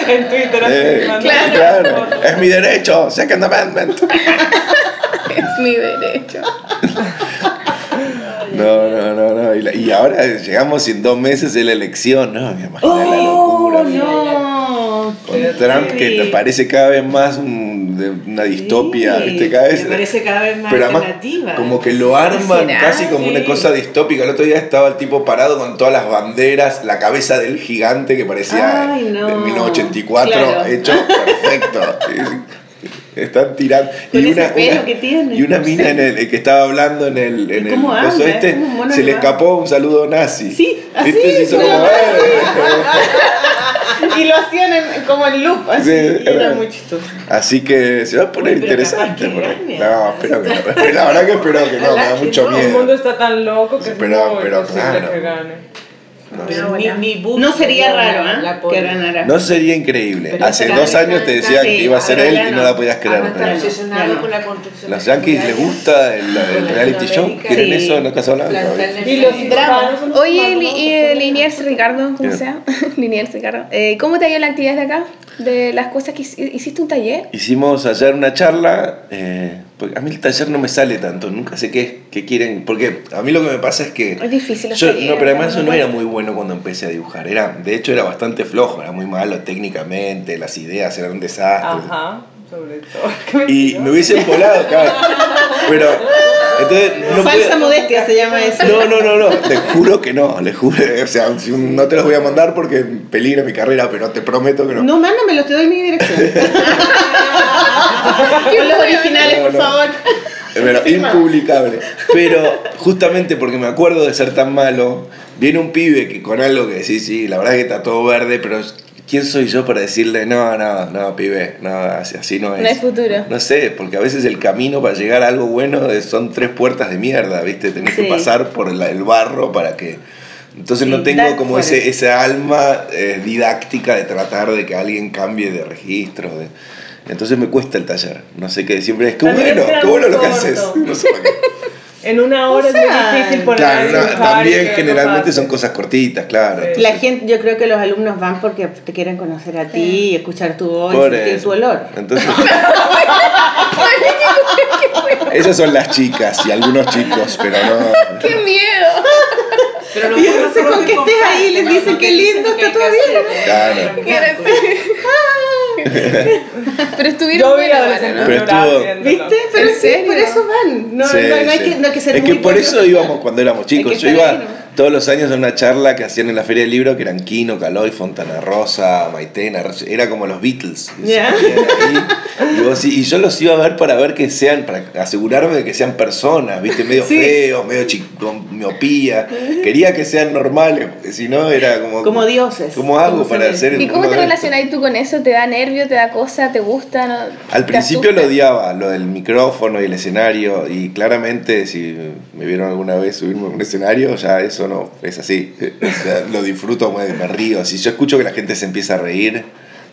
F: En Twitter así.
D: Eh, claro,
F: fotos.
D: es mi derecho, Second Amendment.
E: Es mi derecho.
D: No, no, no, no. Y, la- y ahora llegamos en dos meses de la elección, ¿no? Me imagino la
B: ¡Oh,
D: locura.
B: no!
D: Con Trump que te parece cada vez más un- de una distopia,
B: Sí,
D: ¿viste? Cada vez.
B: Me parece cada vez más
D: pero además, como que lo arman casi como una cosa distópica. El otro día estaba el tipo parado con todas las banderas, la cabeza del gigante que parecía
B: Ay, no.
D: de 1984,
B: Claro.
D: hecho perfecto. Están tirando.
B: Con
D: y una,
B: pelo
D: una-
B: que tiene,
D: y una
B: no
D: mina
B: sé.
D: en el, que estaba hablando en el, en
B: ¿Y
D: el
B: anda?
D: Este, se le escapó un saludo nazi.
B: Sí, así,
D: ¿Viste? Se hizo como.
B: Y lo hacían en- como en loop, así.
D: Sí,
B: y era muy chistoso.
D: Así que se va a poner
B: Uy,
D: interesante. por ahí.
B: gane.
D: No, espero que no. La verdad que espero que no, me da mucho
B: no.
F: El mundo
D: miedo.
F: está tan loco que es muy
D: pero claro.
F: que gane. Pero ni, ni Bush
B: No sería raro, ¿ah?
F: la
B: Que ganara.
D: No sería increíble.
F: Pero
D: Hace dos años te decían
B: sí,
D: que iba a ser él y no la podías creer.
F: Obsesionado
B: Ya no.
F: con la.
D: Los yankees les gusta el, el reality show. ¿Quieren
B: Sí.
D: eso en la Casa Blanca?
E: Y los dramas. Oye, eh, Liniers Ricardo, ¿cómo sea? Liniers Ricardo. Eh, ¿Cómo te ha ido la actividad de acá? De las cosas que hici- hiciste un taller.
D: Hicimos ayer una charla. eh, porque a mí el taller no me sale tanto. Nunca sé qué, qué quieren. Porque a mí lo que me pasa es que.
E: Es difícil.
D: Yo,
E: talleres,
D: no, pero además yo no era muy bueno cuando empecé a dibujar. Era, de hecho, era bastante flojo, era muy malo técnicamente, las ideas eran un desastre.
F: Ajá, sobre todo.
D: Y me hubiesen volado, claro. Pero, entonces, no
B: Falsa modestia se llama eso.
D: No, no, no, no, te juro que no, le juro, o sea, no te los voy a mandar porque peligra mi carrera, pero te prometo que no.
B: No, mándamelo, te doy mi dirección. Con los originales,
D: No,
B: por
D: no.
B: favor.
D: Pero impublicable. Pero justamente porque me acuerdo de ser tan malo, viene un pibe que con algo que sí, sí, la verdad es que está todo verde, pero ¿quién soy yo para decirle, no, no, no, pibe, no, así, así no es?
E: No hay futuro.
D: No sé, porque a veces el camino para llegar a algo bueno son tres puertas de mierda, ¿viste? Tenés que pasar por el barro para que... Entonces no tengo como ese, esa alma eh, didáctica de tratar de que alguien cambie de registro. de- Entonces me cuesta el taller. No sé qué, siempre es que bueno, qué bueno lo que haces. No sé para qué.
F: En una hora
B: O sea,
F: es muy difícil poner
D: Claro,
F: a
D: no,
F: dibujar y
D: también generalmente son cosas cortitas, claro.
F: Sí.
B: La gente, yo creo que los alumnos van porque te quieren conocer a ti, escuchar tu voz, y
D: Por
B: sentir tu olor.
D: Entonces, esas son las chicas y algunos chicos, pero no.
E: ¡Qué miedo!
F: Pero
B: Y no sé,
F: pasa
B: con que
F: es
B: estés ahí, les dicen qué lindo, está bien.
F: hacer.
D: Claro.
E: Pero estuvieron
F: Yo vi
E: buenos,
F: adolescentes
E: ¿no?
D: Pero estuvo-.
B: ¿Viste? Pero
E: ¿En
B: sí, por eso van. No,
D: Sí,
B: no, no hay
D: sí.
B: que, no hay que ser
D: es
B: muy
D: que por eso íbamos cuando éramos chicos. Yo iba
B: ahí, ¿no?
D: Todos los años a una charla que hacían en la Feria del Libro que eran Kino, Caloi, Fontana Rosa, Maitena. Era como los Beatles. Y ahí. vos yo los iba a ver para ver que sean, para asegurarme de que sean personas, ¿viste? Medio
B: Sí.
D: feos, medio con miopía. Quería que sean normales, porque si no era como.
B: Como dioses.
D: ¿Cómo hago
B: Como
D: para
B: se ve.
D: hacer
E: ¿Y cómo te
D: de
E: relacionáis tú con eso? ¿Te da nervio? ¿Te da cosa? ¿Te gusta? ¿No?
D: Al
E: ¿Te
D: principio lo odiaba, lo del micrófono y el escenario, y claramente si me vieron alguna vez subirme a un escenario, ya eso no es así. O sea, lo disfruto, me, me río. Si yo escucho que la gente se empieza a reír,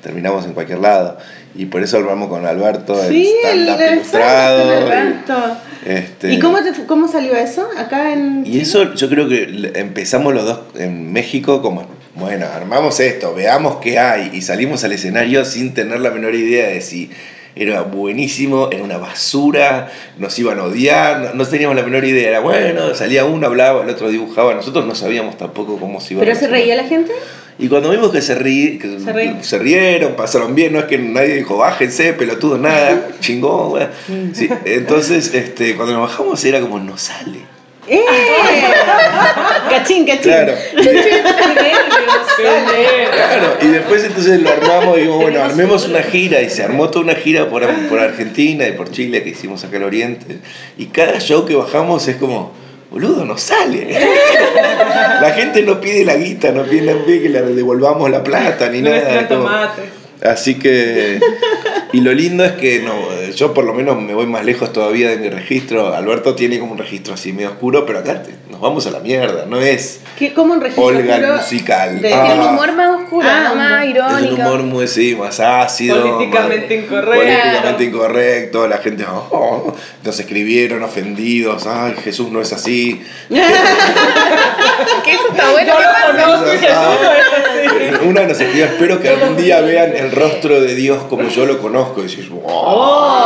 D: terminamos en cualquier lado. Y por eso hablamos con Alberto, el
B: Sí, el,
D: stand-up ilustrado. Y, este,
B: ¿Y cómo, te, cómo salió eso? Acá en.
D: y eso yo creo que empezamos los dos en México como, bueno, armamos esto, veamos qué hay y salimos al escenario sin tener la menor idea de si era buenísimo, era una basura, nos iban a odiar, no, teníamos la menor idea, era bueno, salía uno, hablaba, el otro dibujaba, nosotros no sabíamos tampoco cómo se iba a
B: ¿Pero se reía la gente?
D: y cuando vimos que se, rí, que
B: Se
D: rieron, pasaron bien, no es que nadie dijo, bájense, pelotudo, nada, chingón. Sí, entonces, este, cuando nos bajamos era como, no sale.
B: ¡Eh! cachín, cachín.
D: Claro. Claro, y después entonces lo armamos y dijimos, bueno, armemos una gira y se armó toda una gira por, por Argentina y por Chile que hicimos acá al Oriente. Y cada show que bajamos es como, boludo, no sale. La gente no pide la guita, no pide, no pide que le devolvamos la plata ni nada. Como-. Así que, y lo lindo es que no, yo por lo menos me voy más lejos todavía de mi registro. Alberto tiene como un registro así medio oscuro, pero acá te- nos vamos a la mierda, no es
B: ¿Qué, ¿Cómo un registro
D: Olga el
B: oscuro
D: musical.
B: de-
D: Ah.
E: Tiene un humor más oscuro,
B: Ah,
E: ¿no? más
B: un-
D: Es un
E: irónico.
D: humor muy, sí, más ácido.
F: Políticamente
D: más-
F: incorrecto.
D: Políticamente incorrecto. La gente oh, nos escribieron ofendidos. Ay, Jesús no es así.
E: Que eso está bueno.
F: Jesús no es así.
D: Una nos escribió, espero que algún día vean el rostro de Dios como yo lo conozco. Y decís, wow.
B: Oh.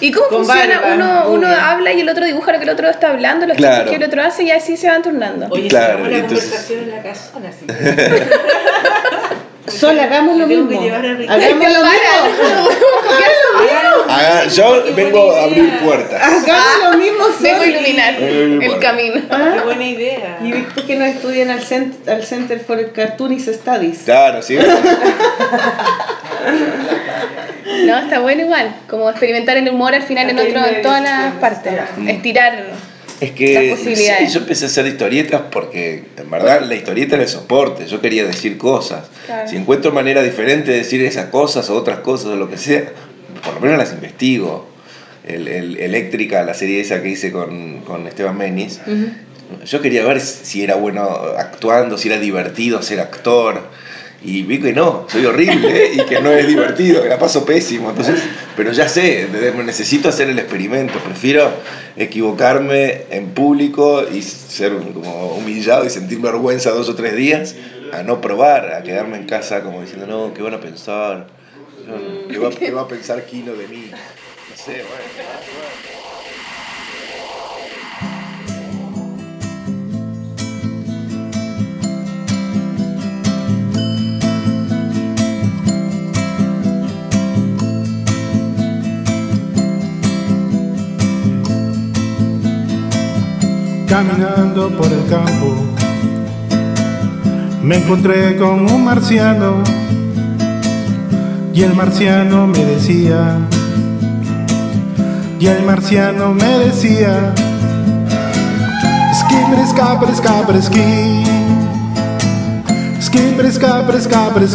E: ¿Y cómo
B: Con
E: funciona?
B: barba,
E: uno, habla y el otro dibuja lo que el otro está hablando, los
D: Claro.
E: que el otro hace y así se van turnando.
F: Oye,
D: Claro,
F: una
D: entonces-
F: conversación en la casona, así.
B: Sol, hagamos lo mismo. Hagamos lo mismo.
D: Haga- yo vengo a abrir puertas.
B: Hagamos lo mismo, Sol.
E: Vengo a iluminar el camino.
B: Ah,
F: Qué buena idea.
B: Y después que no estudian al, cent- al Center for Cartoonist Studies.
D: Claro, sí.
E: No, está bueno igual. Como experimentar el humor al final en otro, en todas las partes. Estirar.
D: Es que
E: Las posibilidades.
D: sí, yo empecé a hacer historietas porque en verdad la historieta era el soporte, yo quería decir cosas.
E: Claro.
D: Si encuentro manera diferente de decir esas cosas o otras cosas o lo que sea, por lo menos las investigo. El, el- Eléctrica, la serie esa que hice con, con Esteban Menis, yo quería ver si era bueno actuando, si era divertido ser actor. Y vi que no, soy horrible y que no es divertido, que la paso pésimo. Entonces, pero ya sé, necesito hacer el experimento. Prefiero equivocarme en público y ser como humillado y sentir vergüenza dos o tres días a no probar, a quedarme en casa como diciendo, no, ¿qué van a pensar? No, ¿Qué va, qué va a pensar Kino de mí? No sé, bueno.
G: Caminando por el campo, me encontré con un marciano y el marciano me decía, y el marciano me decía, ski, skipper, scapper, scapper, ski. Skipper, scapper, scapper,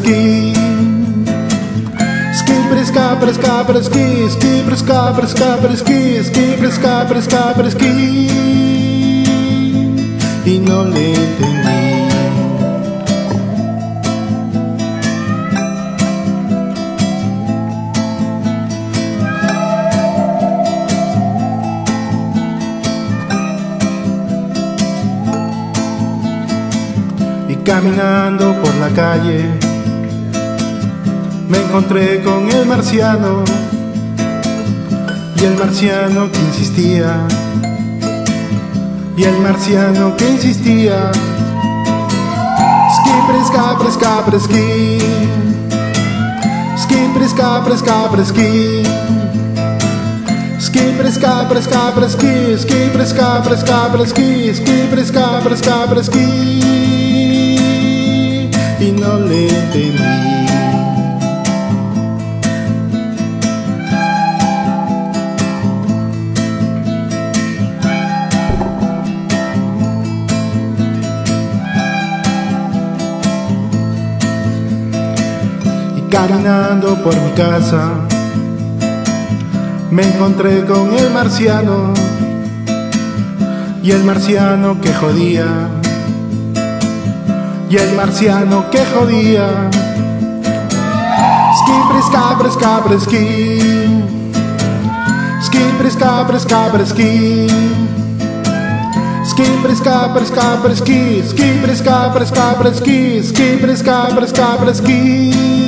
G: ski, skipper, scapper, scapper, ski, skipper, scapper, scapper, ski y no le entendí. Y caminando por la calle me encontré con el marciano y el marciano que insistía y el marciano que insistía. Ski. Skipper, scapper, scapper, ski. Skipper, scapper, scapper, ski. Skipper, scapper, scapper, ski. Skipper, scapper, scapper, ski. Y no le entendí. Caminando por mi casa, me encontré con el marciano y el marciano que jodía, y el marciano que jodía. Skipper, scapper, scapper, ski. Skipper, scapper, scapper, ski. Skipper, scapper, scapper, ski. Skipper, scapper, scapper,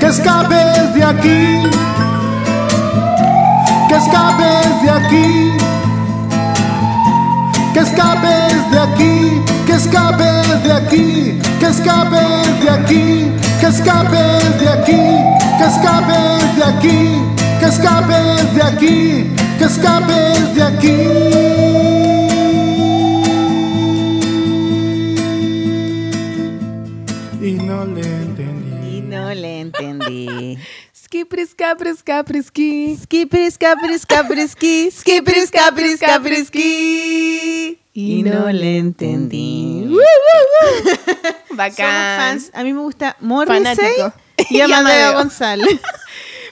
G: Que escapes de aquí. que escapes de aquí, que escapes de aquí, que escapes de aquí, que escapes de aquí, que escapes de aquí, que escapes de aquí, que escapes de aquí, que escapes de aquí.
A: Skipper, scapper, scapper, ski.
B: Skipper, scapper, scapper, ski. Scapper, scapper, ski. Y no le entendí.
A: Uh, uh, uh.
B: Somos
A: Bacán.
B: fans. A mí me gusta Morrissey y Amadeo. González.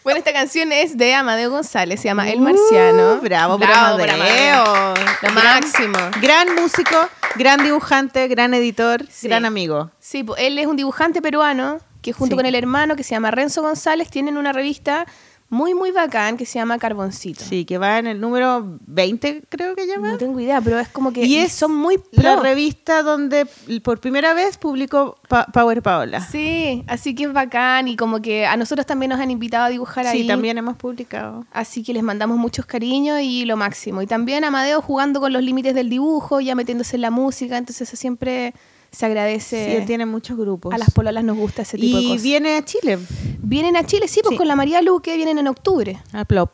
A: Bueno, esta canción es de Amadeo González, se llama El Marciano.
B: Uh, bravo por
A: por
B: Amadeo.
A: Lo
B: Gran-
A: máximo.
B: Gran músico, gran dibujante, gran editor,
A: Sí.
B: gran amigo.
A: Sí, po, él es un dibujante peruano que junto
B: Sí.
A: con el hermano que se llama Renzo González tienen una revista muy, muy bacán que se llama Carboncito.
B: Sí, que va en el número 20, creo que llama.
A: No tengo idea, pero es como que
B: Y es
A: son muy
B: La
A: pro.
B: revista donde por primera vez publicó Pa- Power Paola.
A: Sí, así que es bacán y como que a nosotros también nos han invitado a dibujar
B: Sí,
A: ahí.
B: también hemos publicado.
A: Así que les mandamos muchos cariños y lo máximo. Y también Amadeo jugando con los límites del dibujo, ya metiéndose en la música, entonces eso siempre se
B: Sí,
A: agradece.
B: él tiene muchos grupos.
A: a las pololas nos gusta ese tipo de
B: y
A: cosas.
B: viene a Chile,
A: Vienen a Chile, sí, pues
B: Sí.
A: con la María Luque vienen en octubre.
B: a Plop.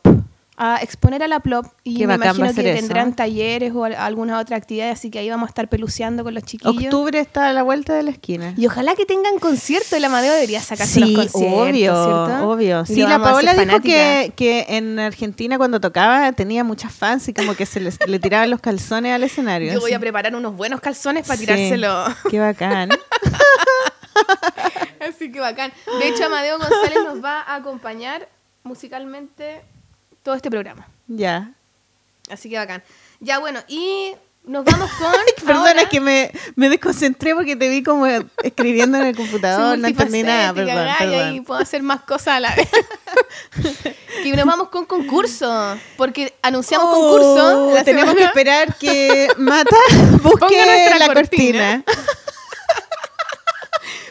A: A exponer a la plop y
B: Qué
A: me imagino que
B: eso.
A: tendrán talleres o al- alguna otra actividad, así que ahí vamos a estar peluceando con los chiquillos.
B: Octubre está a la vuelta de la esquina.
A: Y ojalá que tengan concierto. El Amadeo debería sacarse los
B: Sí,
A: conciertos,
B: obvio,
A: ¿cierto?
B: obvio. Sí, la Paola dijo que, que en Argentina cuando tocaba tenía muchas fans y como que se les, le tiraban los calzones al escenario.
A: Yo voy a preparar unos buenos calzones para
B: Sí,
A: tirárselo.
B: Qué bacán.
A: Así que bacán. De hecho, Amadeo González nos va a acompañar musicalmente todo este programa.
B: ya.
A: Así que bacán. Ya, bueno, y nos vamos con.
B: Perdona,
A: ahora-
B: es que me, me desconcentré porque te vi como escribiendo en el computador, no entendí nada, perdón,
A: gaya,
B: perdón.
A: Y puedo hacer más cosas a la vez. y nos vamos con concurso. Porque anunciamos
B: Oh,
A: concurso. la
B: tenemos que
A: semana-
B: esperar que Mata busque la
A: cortina.
B: cortina.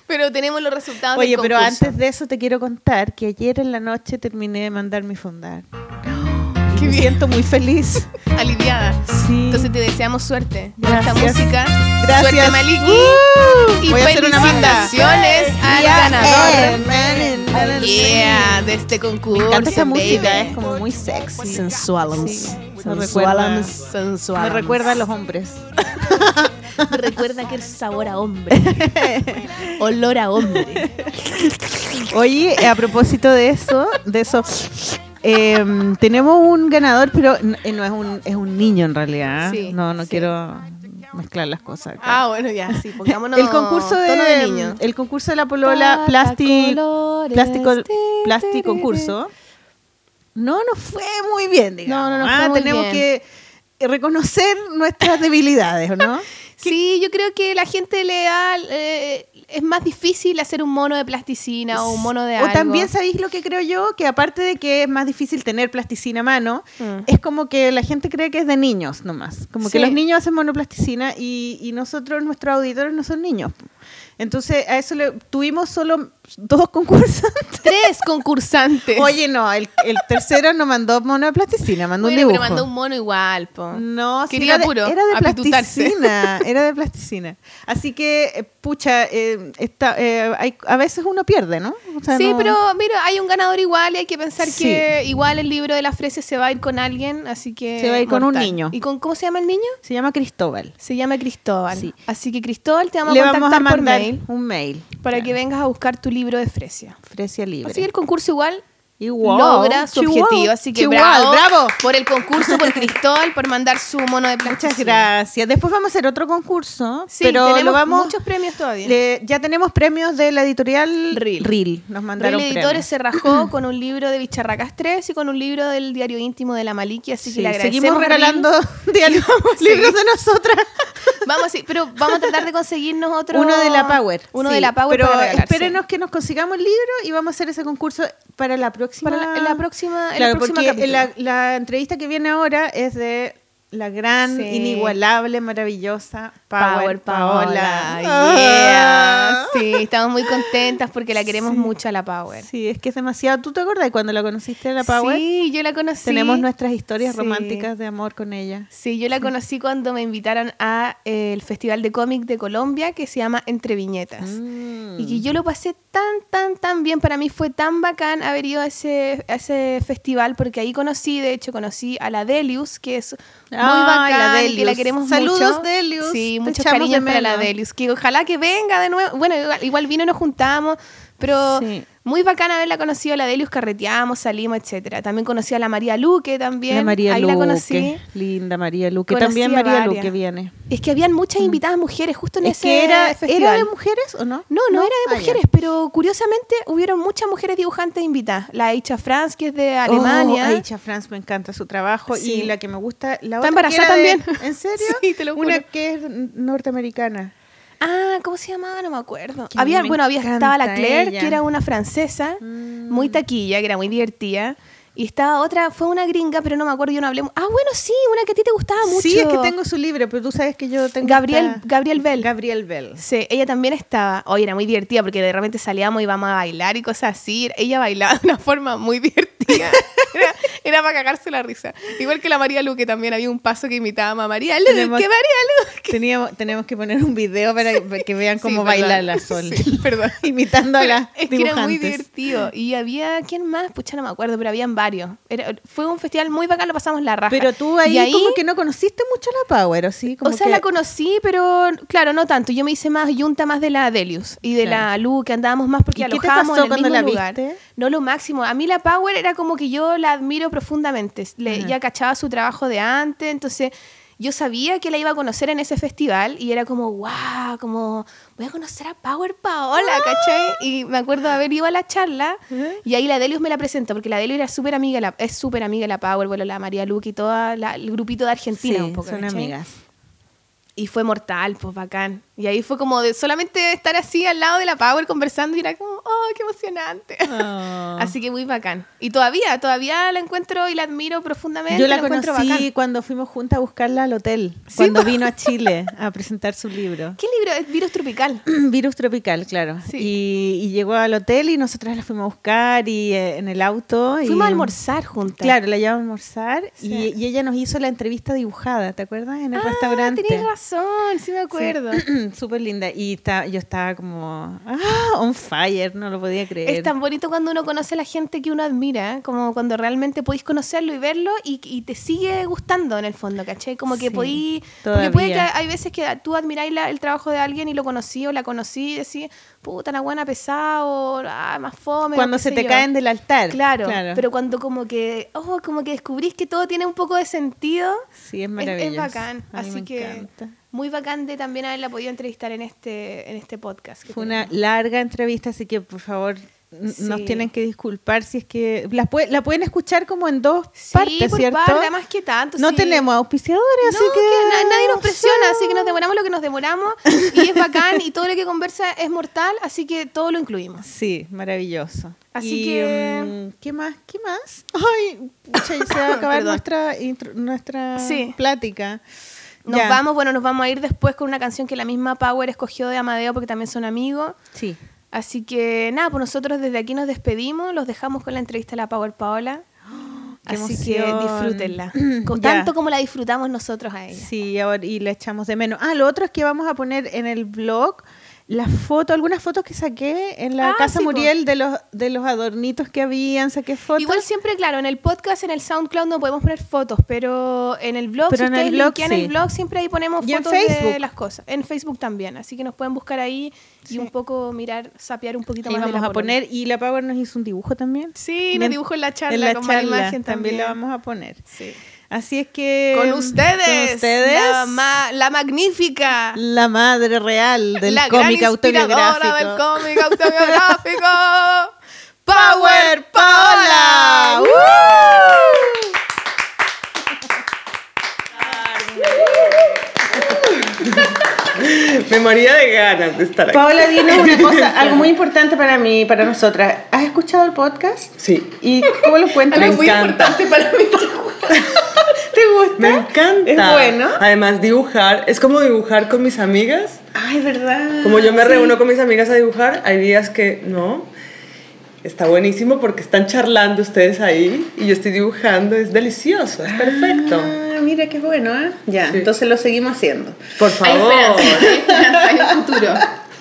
A: Pero tenemos los resultados
B: Oye,
A: del
B: pero antes de eso te quiero contar que ayer en la noche terminé de mandar mi fundar.
A: Qué
B: me
A: bien.
B: siento muy feliz.
A: Aliviada.
B: Sí.
A: Entonces te deseamos suerte. Con esta
B: Gracias.
A: música.
B: Gracias.
A: Suerte, Maliki.
B: Uh,
A: y
B: voy a hacer una banda.
A: felicitaciones al
B: Yeah,
A: ganador.
B: eh, man, man,
A: Yeah, de este concurso.
B: Me encanta esa música, es como muy sexy.
A: Sensualums.
B: Sí, recuerda- Me recuerda a los hombres.
A: Recuerda que el sabor a hombre. Olor a hombre.
B: Oye, a propósito de eso, de eso, em, tenemos un ganador, pero eh, no es un, es un niño en realidad.
A: Sí,
B: no, no
A: sí.
B: quiero mezclar las cosas. acá.
A: Ah, bueno, ya, sí, pongámonos
B: el concurso de,
A: tono de niño.
B: el concurso de la polola plástico
A: ti,
B: plasti
A: ti,
B: concurso no nos fue muy bien digamos
A: No, no nos
B: Ah,
A: fue muy
B: tenemos
A: bien.
B: que reconocer nuestras debilidades ¿o no?
A: Sí, yo creo que la gente le da... eh, es más difícil hacer un mono de plasticina o un mono de
B: o
A: algo.
B: también sabéis lo que creo yo que aparte de que es más difícil tener plasticina a mano
A: Mm.
B: es como que la gente cree que es de niños nomás. Como que los niños hacen monoplasticina y, y nosotros nuestros auditores no son niños. Entonces a eso le tuvimos solo dos concursos
A: Tres concursantes.
B: Oye, no, el, el tercero no mandó mono de plasticina, mandó
A: bueno,
B: un dibujo.
A: pero mandó un mono igual, po.
B: No, sí, era de, era de plasticina, era de plasticina. Así que, eh, pucha, eh, está, eh, hay- a veces uno pierde, ¿no? O sea,
A: Sí,
B: no-
A: pero mira, hay un ganador igual y hay que pensar
B: Sí.
A: que igual el libro de la fresa se va a ir con alguien, así que...
B: Se va a ir con un niño.
A: ¿Y con cómo se llama el niño?
B: Se llama Cristóbal.
A: Se llama Cristóbal.
B: Sí.
A: Así que Cristóbal te vamos
B: Le
A: a
B: vamos
A: contactar
B: a
A: por
B: mandar
A: mail
B: un mail.
A: Para que vengas a buscar tu libro de Fresia.
B: Fresia libre.
A: Así que el concurso igual
B: Igual.
A: logra su
B: Chihuahua.
A: objetivo. Así que
B: Chihuahua,
A: bravo,
B: bravo.
A: por el concurso, por Cristóbal, por mandar su mono de plasticina.
B: Muchas gracias. Después vamos a hacer otro concurso,
A: Sí,
B: pero
A: tenemos
B: lo vamos
A: muchos premios todavía.
B: le- ya tenemos premios de la editorial
A: Reel.
B: Nos mandaron premios.
A: Editores se rajó con un libro de Bicharracas 3 y con un libro del diario íntimo de la Maliki, así
B: Sí,
A: que le agradecemos.
B: seguimos
A: a Reel.
B: regalando libros de nosotras.
A: Vamos, sí, pero vamos a tratar de conseguirnos otro.
B: Uno de la Power.
A: Uno
B: sí,
A: de la Power
B: Pero
A: para
B: espérenos
A: sí.
B: que nos consigamos el libro y vamos a hacer ese concurso para la próxima.
A: Para la, en la próxima.
B: Claro,
A: el próximo
B: porque
A: capítulo.
B: la, la entrevista que viene ahora es de la gran,
A: Sí.
B: inigualable, maravillosa Power,
A: Power
B: Paola.
A: Paola. Yeah.
B: Ah.
A: Sí, estamos muy contentas porque la queremos
B: Sí.
A: mucho a la Power.
B: Sí, es que es demasiado. ¿Tú te acuerdas cuando la conociste a la Power?
A: Sí, yo la conocí.
B: Tenemos nuestras historias
A: Sí.
B: románticas de amor con ella.
A: Sí, yo la conocí cuando me invitaron a eh, el Festival de Cómic de Colombia que se llama Entre Viñetas.
B: Mm.
A: Y que yo lo pasé tan, tan, tan bien. Para mí fue tan bacán haber ido a ese, a ese festival porque ahí conocí, de hecho, conocí a la Delius, que es muy
B: Ay,
A: bacán,
B: la
A: que la
B: Delius.
A: queremos
B: Saludos,
A: mucho.
B: Delius.
A: Sí,
B: Te
A: muchos cariños para la. Delius. Que ojalá que venga de nuevo. Bueno, igual, igual vino y nos juntamos, pero
B: Sí.
A: Muy bacán haberla conocido la Delius, carreteamos, salimos, etcétera. También conocí a la María Luque también.
B: La María
A: ahí
B: Luque.
A: la conocí.
B: Linda María Luque.
A: Conocí
B: También María
A: varias.
B: Luque viene.
A: Es que habían muchas invitadas mujeres justo en
B: Es
A: ese
B: que era,
A: festival.
B: ¿era de mujeres o no?
A: No, no, era
B: Ah,
A: de
B: ya.
A: mujeres, pero curiosamente hubieron muchas mujeres dibujantes invitadas. La Aicha Franz, que es de Alemania.
B: Oh, Aicha Franz me encanta su trabajo
A: Sí.
B: y la que me gusta, la
A: Está
B: otra que
A: embarazada
B: de-
A: también.
B: ¿En serio?
A: Sí, te lo juro.
B: Una que es norteamericana.
A: Ah, ¿cómo se llamaba? No me acuerdo.
B: Que
A: Había,
B: me
A: bueno, había estaba la Claire,
B: ella.
A: que era una francesa,
B: Mm.
A: muy taquilla, que era muy divertida. Y estaba otra, fue una gringa, pero no me acuerdo, yo no hablé. Ah, bueno, sí, una que a ti te gustaba mucho.
B: Sí, es que tengo su libro, pero tú sabes que yo tengo
A: Gabriel,
B: esta-
A: Gabriel Bell.
B: Gabriel Bell.
A: Sí, ella también estaba. Oye, era muy divertida porque de repente salíamos y íbamos a bailar y cosas así. Ella bailaba de una forma muy divertida. Era, era para cagarse la risa. Igual que la María Luque también había un paso que imitábamos a María Luque.
B: Tenemos-
A: María Luque.
B: Teníamos, tenemos que poner un video para que vean cómo
A: Sí,
B: baila la Sol.
A: Sí, perdón.
B: Imitando a las
A: es que era muy divertido. Y había, ¿quién más? Pucha, no me acuerdo, pero habían varios. Era- fue un festival muy bacán, lo pasamos la raja.
B: Pero tú ahí,
A: Y
B: como que no conociste mucho la Power, ¿o sí? Como
A: o sea,
B: que-
A: la conocí, pero claro, no tanto. Yo me hice más yunta más de la Delius y de
B: Claro.
A: la Lu, que andábamos más porque
B: ¿Y qué te
A: alojábamos
B: pasó
A: en el mismo
B: la
A: lugar.
B: viste?
A: No lo máximo. A mí la Power era como que yo la admiro profundamente. Le, ya cachaba su trabajo de antes, entonces yo sabía que la iba a conocer en ese festival y era como, wow, como voy a conocer a Power Paola,
B: Ah.
A: ¿cachai? Y me acuerdo de haber ido a la charla y ahí la Delius me la presentó, porque la Delius era súper amiga, la- es súper amiga de la Power, bueno, la María Luque y todo el grupito de Argentina
B: Sí,
A: un poco,
B: son
A: ¿cachai?
B: amigas.
A: Y fue mortal, pues bacán. Y ahí fue como de solamente estar así al lado de la Power conversando y era como, oh, qué emocionante.
B: Ah.
A: Así que muy bacán. Y todavía, todavía la encuentro y la admiro profundamente.
B: Yo la
A: encuentro
B: conocí
A: bacán.
B: cuando fuimos juntas a buscarla al hotel,
A: Sí,
B: cuando
A: po.
B: vino a Chile a presentar su libro.
A: ¿Qué libro es? Virus Tropical.
B: Virus tropical, claro.
A: Sí.
B: Y, y llegó al hotel y nosotras la fuimos a buscar y eh, en el auto. y-
A: Fuimos a almorzar juntas.
B: Claro, la llevamos a almorzar
A: Sí.
B: y, y ella nos hizo la entrevista dibujada, ¿te acuerdas? En el
A: Ah,
B: restaurante.
A: tenés razón, sí me acuerdo.
B: Súper linda. Y está, yo estaba como, ah, on fire, no lo podía creer.
A: Es tan bonito cuando uno conoce a la gente que uno admira, como cuando realmente podéis conocerlo y verlo y, y te sigue gustando en el fondo, ¿cachai? Como que
B: Sí,
A: podéis... Porque puede que hay veces que tú admiráis la- el trabajo de alguien y lo conocí o la conocí y decís, puta, una buena pesado, ah, más fome.
B: Cuando se te
A: yo.
B: caen del altar.
A: Claro, pero cuando como que, oh, como que descubrís que todo tiene un poco de sentido,
B: Sí, es maravilloso.
A: es bacán.
B: A mí
A: Así
B: me
A: que
B: encanta.
A: muy bacán de también haberla podido entrevistar en este, en este podcast.
B: Fue una larga entrevista, así que por favor nos tienen que disculpar si es que la, pue- la pueden escuchar como en dos
A: Sí,
B: partes,
A: por
B: ¿cierto?
A: parte, además que tanto.
B: no
A: sí.
B: tenemos auspiciadores,
A: No,
B: así que,
A: que na- nadie nos presiona, así que nos demoramos lo que nos demoramos y es bacán y todo lo que conversa es mortal, así que todo lo incluimos.
B: Sí, maravilloso.
A: Así
B: Y,
A: que-
B: mm, ¿Qué más? ¿Qué más? Ay, se va a acabar nuestra, intro- nuestra plática.
A: Nos
B: Ya.
A: vamos, bueno, nos vamos a ir después con una canción que la misma Power escogió de Amadeo porque también son amigos.
B: Sí.
A: Así que nada, pues nosotros desde aquí nos despedimos, los dejamos con la entrevista a la Power Paola. Así que disfrútenla. Con-. Tanto como la disfrutamos nosotros a ella.
B: Sí, ahora, y la echamos de menos. Ah, lo otro es que vamos a poner en el blog las fotos, algunas fotos que saqué en la
A: Ah,
B: casa
A: sí.
B: Muriel de los de los adornitos que habían, saqué fotos.
A: Igual siempre, claro, en el podcast, en el SoundCloud no podemos poner fotos, pero en el blog,
B: Pero
A: si
B: en
A: ustedes
B: el blog,
A: el blog, siempre ahí ponemos
B: Y
A: fotos de las cosas. En Facebook también, así que nos pueden buscar ahí y un poco mirar, sapear un poquito
B: Ahí
A: más de
B: vamos
A: la
B: a poner y la Power nos hizo un dibujo también.
A: Sí, nos dibujó en la charla
B: en la
A: con
B: charla
A: imagen
B: también
A: también.
B: la vamos a poner.
A: Sí.
B: Así es que
A: Con ustedes,
B: con ustedes,
A: La, ma- la magnífica,
B: la madre real del
A: la gran
B: cómic
A: inspiradora
B: autobiográfico.
A: del cómic autobiográfico,
B: Power Paola.
A: Paola.
F: Me moría de ganas de estar aquí.
B: Paola, dinos una cosa, algo muy importante para mí, para nosotras. ¿Has escuchado el podcast?
F: Sí.
B: ¿Y cómo lo encuentras?
F: Me encanta.
E: para mí.
B: ¿Te gusta?
F: Me encanta.
B: Es bueno.
F: Además, dibujar. Es como dibujar con mis amigas.
B: Ay, verdad.
F: Como yo me reúno con mis amigas a dibujar, hay días que no. Está buenísimo porque están charlando ustedes ahí y yo estoy dibujando. Es delicioso, es perfecto.
B: Ah, mira qué bueno, ¿eh? Ya,
F: Sí.
B: entonces lo seguimos haciendo.
F: Por favor.
E: esperanza, hay esperanza en el futuro.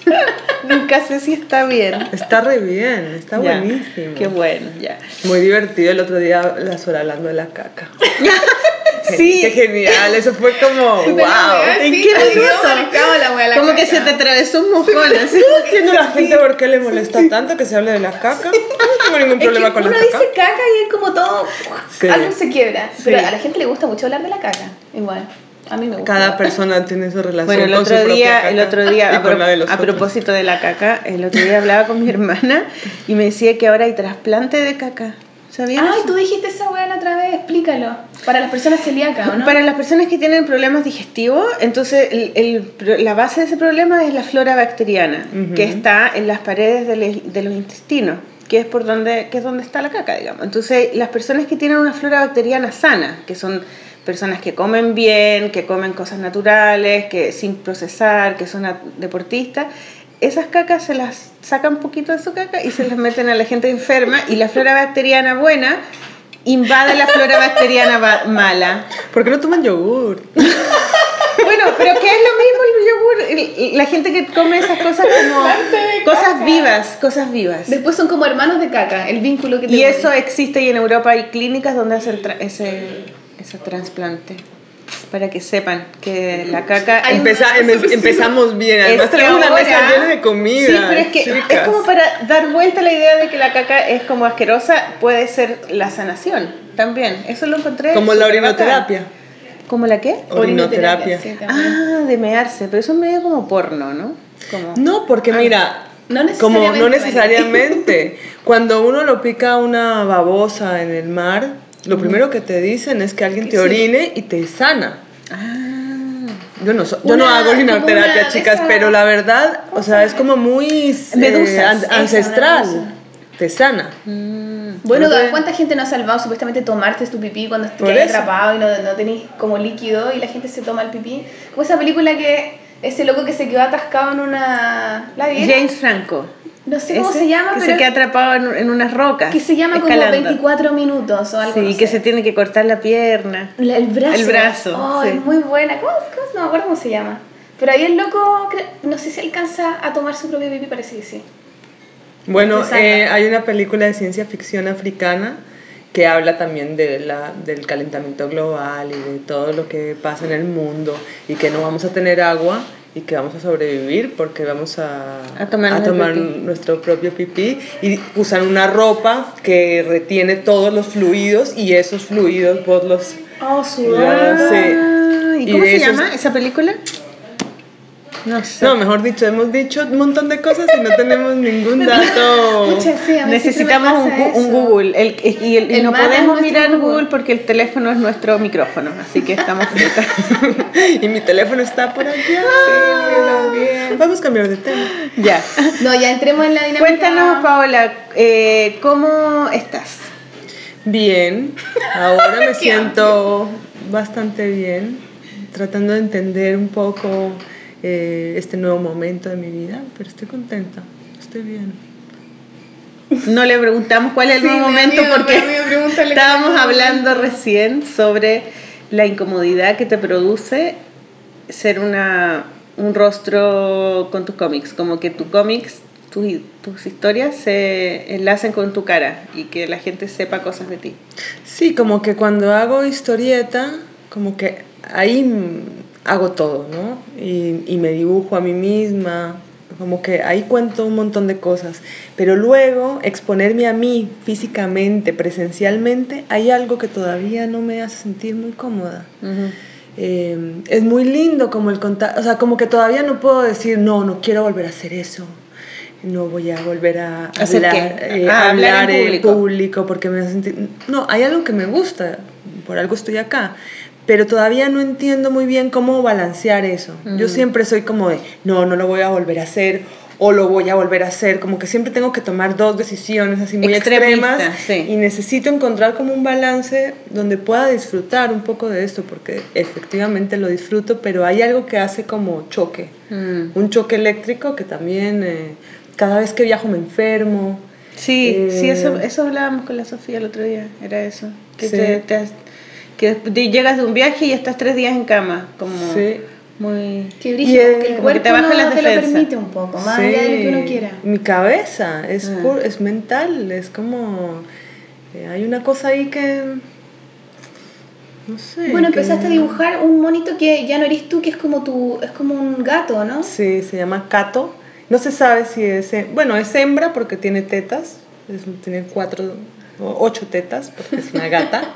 B: Nunca sé si está bien.
F: Está re bien, está
B: Ya,
F: buenísimo.
B: Qué bueno, ya.
F: Muy divertido el otro día la sola hablando de la caca.
B: Sí.
F: Qué genial, eso fue como wow.
B: ¿En
E: Sí,
B: qué minuto?
E: wea
B: Como que se te atravesó un mojón así.
F: No entiendo la gente por qué le molesta tanto que se hable de la caca. No tengo ningún problema
E: es que
F: con la
E: uno
F: caca.
E: dice caca y es como todo.
F: Sí.
E: Algo se quiebra. Pero
F: Sí.
E: a la gente le gusta mucho hablar de la caca. Igual. A mí me gusta.
F: Cada persona tiene su relación
B: Bueno, el
F: con
B: otro
F: su
B: día,
F: caca
B: el otro día, a, pro-
F: de
B: a propósito de la caca, el otro día hablaba con mi hermana y me decía que ahora hay trasplante de caca. ¿Sabían
E: Ay,
B: eso?
E: tú dijiste esa weá la otra vez, explícalo. Para las personas celíacas, ¿o no?
B: Para las personas que tienen problemas digestivos, entonces el- el la base de ese problema es la flora bacteriana,
F: Ujú.
B: que está en las paredes de, le- de los intestinos, que es por donde, que es donde está la caca, digamos. Entonces, las personas que tienen una flora bacteriana sana, que son personas que comen bien, que comen cosas naturales, que sin procesar, que son deportistas, esas cacas se las sacan un poquito de su caca y se las meten a la gente enferma y la flora bacteriana buena invade la flora bacteriana ba- mala.
F: ¿Por qué no toman yogur?
B: Bueno, pero ¿qué es lo mismo el yogur? La gente que come esas cosas como cosas vivas, cosas vivas.
E: Después son como hermanos de caca, el vínculo que
B: Y
E: te
B: eso existe y en Europa hay clínicas donde hacen tra- ese, ese trasplante. Para que sepan que la caca
F: Empeza- em- empezamos bien, además
B: Es
F: tenemos una mesa llena de comida.
B: Sí, pero es que es
F: chicas.
B: como para dar vuelta a la idea de que la caca es como asquerosa, puede ser la sanación también. Eso lo encontré.
F: Como la orinoterapia.
B: bacán. ¿Como la qué?
F: Orinoterapia.
B: Ah, de mearse, pero eso es medio como porno, ¿no? Como...
F: No, porque mira,
E: No
F: como no
E: necesariamente,
F: necesariamente. Cuando uno lo pica una babosa en el mar, lo primero que te dicen es que alguien te orine y te sana.
B: Ah.
F: Yo no, so- yo no
E: Una-
F: hago
E: como
F: orinoterapia, chicas, pero la verdad, o sea, es como muy eh,
B: Medusas.
F: ancestral. Te sana.
B: Mm.
E: Bueno, ¿cuánta gente no ha salvado supuestamente tomarte tu pipí cuando
F: eso.
E: atrapado y no, no tenés como líquido y la gente se toma el pipí? Como esa película que ese loco que se quedó atascado en una... ¿La?
B: James Franco.
E: No sé cómo
B: Ese,
E: se llama,
B: que
E: pero
B: se queda atrapado en, en unas rocas.
E: que se llama como
B: escalando.
E: 24 minutos o algo
B: Sí,
E: no
B: que
E: sé.
B: se tiene que cortar la pierna.
E: La- El brazo.
B: El brazo,
E: Oh,
B: sí.
E: es muy buena. ¿Cómo, cómo- no me acuerdo cómo se llama. Pero ahí el loco, no sé si alcanza a tomar su propio pipí, parece que sí.
F: Bueno,
E: Te sana.
F: eh, hay una película de ciencia ficción africana que habla también de la, del calentamiento global y de todo lo que pasa en el mundo y que no vamos a tener agua y que vamos a sobrevivir porque vamos a,
B: A
F: tomar nuestro propio pipí y usan una ropa que retiene todos los fluidos y esos fluidos vos los...
E: Oh,
F: sí.
B: Ah, ¿Y
F: Y
B: cómo se
F: esos-
B: llama esa película? No sé.
F: No, mejor dicho, hemos dicho un montón de cosas y no tenemos ningún dato.
E: Pucha, sí, a mí
B: Necesitamos un, un. Google. El, y, el- y
E: El
B: no podemos mirar
E: Google.
B: Google. porque el teléfono es nuestro micrófono. Así que estamos fritas.
F: y mi teléfono está por allá. Vamos a cambiar de tema.
B: ya.
E: No, ya entremos en la dinámica.
B: Cuéntanos, Paola, eh, ¿cómo estás?
F: Bien, ahora me siento bastante bien, tratando de entender un poco eh, este nuevo momento de mi vida, pero estoy contenta, estoy bien.
B: No le preguntamos cuál es el
E: Sí,
B: nuevo momento
E: miedo,
B: porque estábamos hablando recién sobre la incomodidad que te produce ser una, un rostro con tus cómics, como que tus cómics, tus, tus historias se enlacen con tu cara y que la gente sepa cosas de ti.
F: Sí, como que cuando hago historieta, como que ahí hago todo, ¿no? Y, y me dibujo a mí misma, como que ahí cuento un montón de cosas. Pero luego exponerme a mí físicamente, presencialmente, hay algo que todavía no me hace sentir muy cómoda. Eh, es muy lindo como el contar, o sea, como que todavía no puedo decir, no, no quiero volver a hacer eso. No voy a volver a
B: ¿Hacer
F: hablar, eh,
B: Ah, hablar
F: hablar
B: en
F: en
B: público.
F: público porque me hace sentir... No, hay algo que me gusta, por algo estoy acá, pero todavía no entiendo muy bien cómo balancear eso. Yo
B: Mm.
F: siempre soy como de, no, no lo voy a volver a hacer o lo voy a volver a hacer, como que siempre tengo que tomar dos decisiones así muy
B: Extremista,
F: extremas
B: sí.
F: y necesito encontrar como un balance donde pueda disfrutar un poco de esto porque efectivamente lo disfruto, pero hay algo que hace como choque,
B: Mm.
F: un choque eléctrico que también eh, cada vez que viajo me enfermo.
B: Sí,
F: Eh,
B: sí, eso, eso hablábamos con la Sofía el otro día, era eso. Que,
F: Sí.
B: te- te que llegas de un viaje y estás tres días en cama, como
F: Sí.
B: muy...
E: Qué
F: Y,
E: brillo,
F: eh,
E: que el
B: como que
E: cuerpo
B: te baja
E: no
B: las
E: te lo
B: defensas.
E: permite un poco, más allá de lo que uno quiera.
F: Mi cabeza es,
B: Ah.
F: pur- es mental, es como... eh, hay una cosa ahí que... No sé.
E: Bueno,
F: que-
E: empezaste a dibujar un monito que ya no eres tú, que es como tu, es como un gato, ¿no?
F: Sí, se llama Cato. No se sabe si es... Bueno, es hembra porque tiene tetas. es- tiene cuatro o ocho tetas porque es una gata.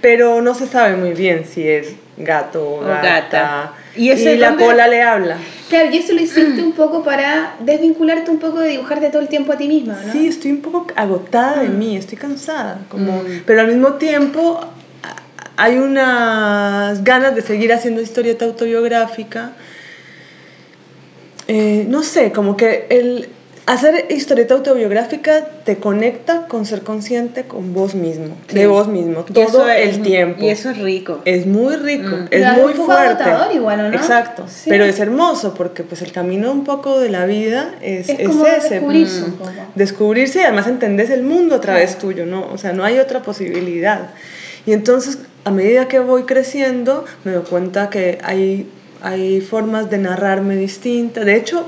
F: pero no se sabe muy bien si es gato o
B: O
F: gata.
B: gata. ¿Y
F: la cola le habla.
E: Claro, y eso lo hiciste un poco para desvincularte un poco de dibujarte todo el tiempo a ti misma, ¿no?
F: Sí, estoy un poco agotada de mí, estoy cansada, como,
B: Mm.
F: pero al mismo tiempo hay unas ganas de seguir haciendo historieta autobiográfica. Eh, no sé, como que el, hacer historieta autobiográfica te conecta con ser consciente con vos mismo, de vos mismo,
B: Y
F: todo
B: eso es-
F: el tiempo.
B: Y eso es rico.
F: es muy rico,
B: Mm.
F: es muy fuerte.
E: agotador igual, ¿o no?
F: Exacto,
E: Sí.
F: pero es hermoso porque pues el camino un poco de la vida es,
E: Es
F: es
E: como
F: ese.
E: descubrirse
F: mm,
E: un poco.
F: Descubrirse y además entendés el mundo a través tuyo, ¿no? O sea, no hay otra posibilidad. Y entonces, a medida que voy creciendo, me doy cuenta que hay, hay formas de narrarme distintas. De hecho,